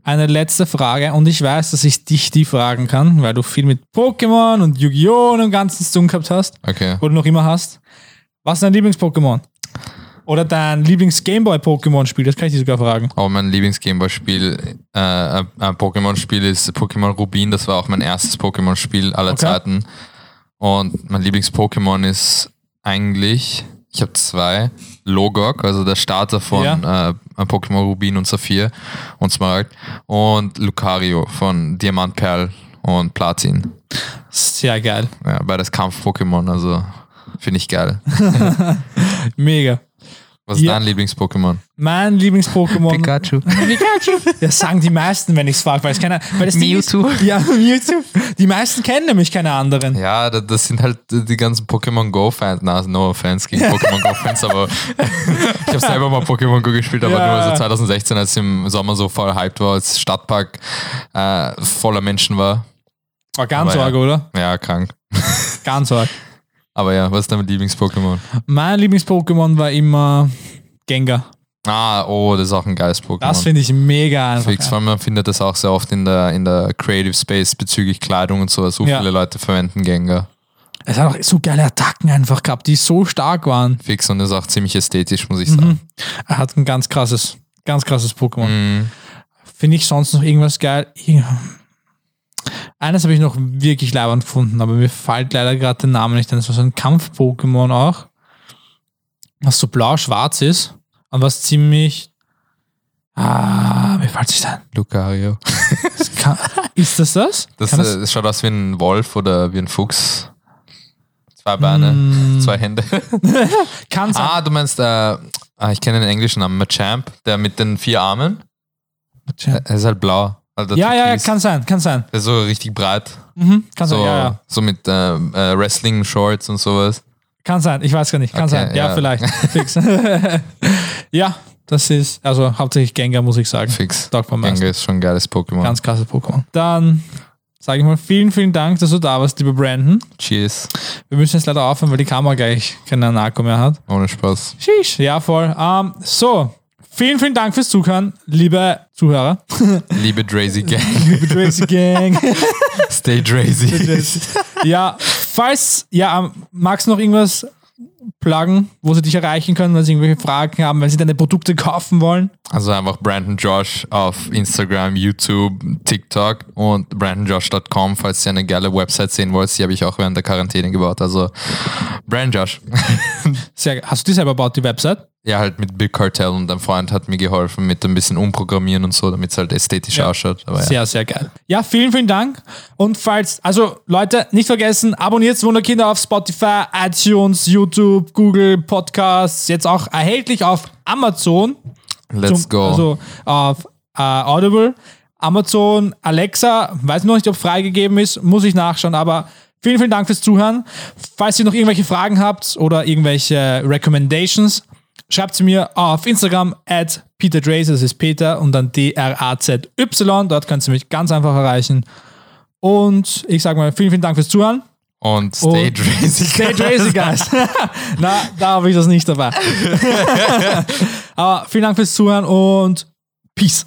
eine letzte Frage und ich weiß, dass ich dich die fragen kann, weil du viel mit Pokémon und Yu-Gi-Oh! und dem Ganzen zu tun gehabt hast Okay. oder noch immer hast. Was ist dein Lieblings-Pokémon? Oder dein Lieblings-Gameboy-Pokémon-Spiel? Das kann ich dir sogar fragen. Aber mein Lieblings-Gameboy-Spiel, äh, ein ein Pokémon-Spiel ist Pokémon Rubin. Das war auch mein erstes Pokémon-Spiel aller Okay. Zeiten. Und mein Lieblings-Pokémon ist eigentlich, ich habe zwei, Logok, also der Starter von Ja. äh, Pokémon Rubin und Saphir und Smaragd. Und Lucario von Diamant, Perl und Platin. Sehr geil. Ja, beides Kampf-Pokémon, also finde ich geil. Mega. Was ist Ja. dein Lieblings-Pokémon? Mein Lieblings-Pokémon. Pikachu. Das sagen die meisten, wenn ich es frage, weil es keiner. Weil das Ding Mewtwo. Ist, ja, Mewtwo. Die meisten kennen nämlich keine anderen. Ja, da- das sind halt die ganzen Pokémon Go-Fans. Na, no offense gegen Pokémon Go-Fans, aber ich habe selber mal Pokémon Go gespielt, aber Ja. nur so 2016, als im Sommer so voll hyped war, als Stadtpark äh, voller Menschen war. War ganz Aber ja. arg, oder? Ja, krank. Ganz arg. Aber ja, was ist dein Lieblings-Pokémon? Mein Lieblings-Pokémon war immer Gengar. Ah, oh, das ist auch ein geiles Pokémon. Das finde ich mega einfach. Fix, weil man findet das auch sehr oft in der, in der Creative Space bezüglich Kleidung und so. So Ja. viele Leute verwenden Gengar. Es hat auch so geile Attacken einfach gehabt, die so stark waren. Fix und ist auch ziemlich ästhetisch, muss ich Mhm. sagen. Er hat ein ganz krasses, ganz krasses Pokémon. Mhm. Finde ich sonst noch irgendwas geil? Ir- Eines habe ich noch wirklich leibend gefunden, aber mir fällt leider gerade der Name nicht ein. Das war so ein Kampf-Pokémon auch, was so blau-schwarz ist und was ziemlich. Ah, mir fällt es nicht ein. Lucario. Das kann, ist das das? Das, Kann äh, das schaut aus wie ein Wolf oder wie ein Fuchs. Zwei Beine, Mm. zwei Hände. kann sein. ah, du meinst, äh, ah, ich kenne den englischen Namen, Machamp, der mit den vier Armen. Er ist halt blau. Also ja, ja, ja, türkis. kann sein, kann sein. Der ist so richtig breit. Mhm, kann So, sein, ja, ja. so mit äh, äh, Wrestling-Shorts und sowas. Kann sein, ich weiß gar nicht, kann Okay, sein. Ja, ja. vielleicht. Fix. ja, das ist, also hauptsächlich Gengar, muss ich sagen. Fix. Gengar ist schon ein geiles Pokémon. Ganz krasses Pokémon. Dann sage ich mal vielen, vielen Dank, dass du da warst, lieber Brandon. Cheers. Wir müssen jetzt leider aufhören, weil die Kamera gleich keinen Akku mehr hat. Ohne Spaß. Sheesh, ja, voll. Ähm, so, vielen, vielen Dank fürs Zuhören, liebe Zuhörer. Liebe Drazy Gang. liebe Tracy Gang. Stay Drazy. ja, falls, ja, magst du noch irgendwas pluggen, wo sie dich erreichen können, wenn sie irgendwelche Fragen haben, wenn sie deine Produkte kaufen wollen? Also einfach Brandon Josh auf Instagram, YouTube, TikTok und brandonjosh.com, falls ihr eine geile Website sehen wollt. Die habe ich auch während der Quarantäne gebaut. Also Brandon Josh. Sehr, hast du die selber gebaut, die Website? ja, halt mit Big Cartel und ein Freund hat mir geholfen mit ein bisschen umprogrammieren und so, damit es halt ästhetisch Ja. ausschaut. Ja. Sehr, sehr geil. Ja, vielen, vielen Dank. Und falls, also Leute, nicht vergessen, abonniert Wunderkinder auf Spotify, iTunes, YouTube, Google, Podcasts, jetzt auch erhältlich auf Amazon. Let's Zum- go. Also auf äh, Audible, Amazon, Alexa, weiß noch nicht, ob freigegeben ist, muss ich nachschauen, aber vielen, vielen Dank fürs Zuhören. Falls ihr noch irgendwelche Fragen habt oder irgendwelche Recommendations, schreibt sie mir auf Instagram at Peter das ist Peter und dann D-R-A-Z-Y. Dort könnt ihr mich ganz einfach erreichen. Und ich sage mal vielen, vielen Dank fürs Zuhören. Und stay Und- crazy. Stay Drazy, guys. Na, da habe ich das nicht dabei. Aber vielen Dank fürs Zuhören und Peace.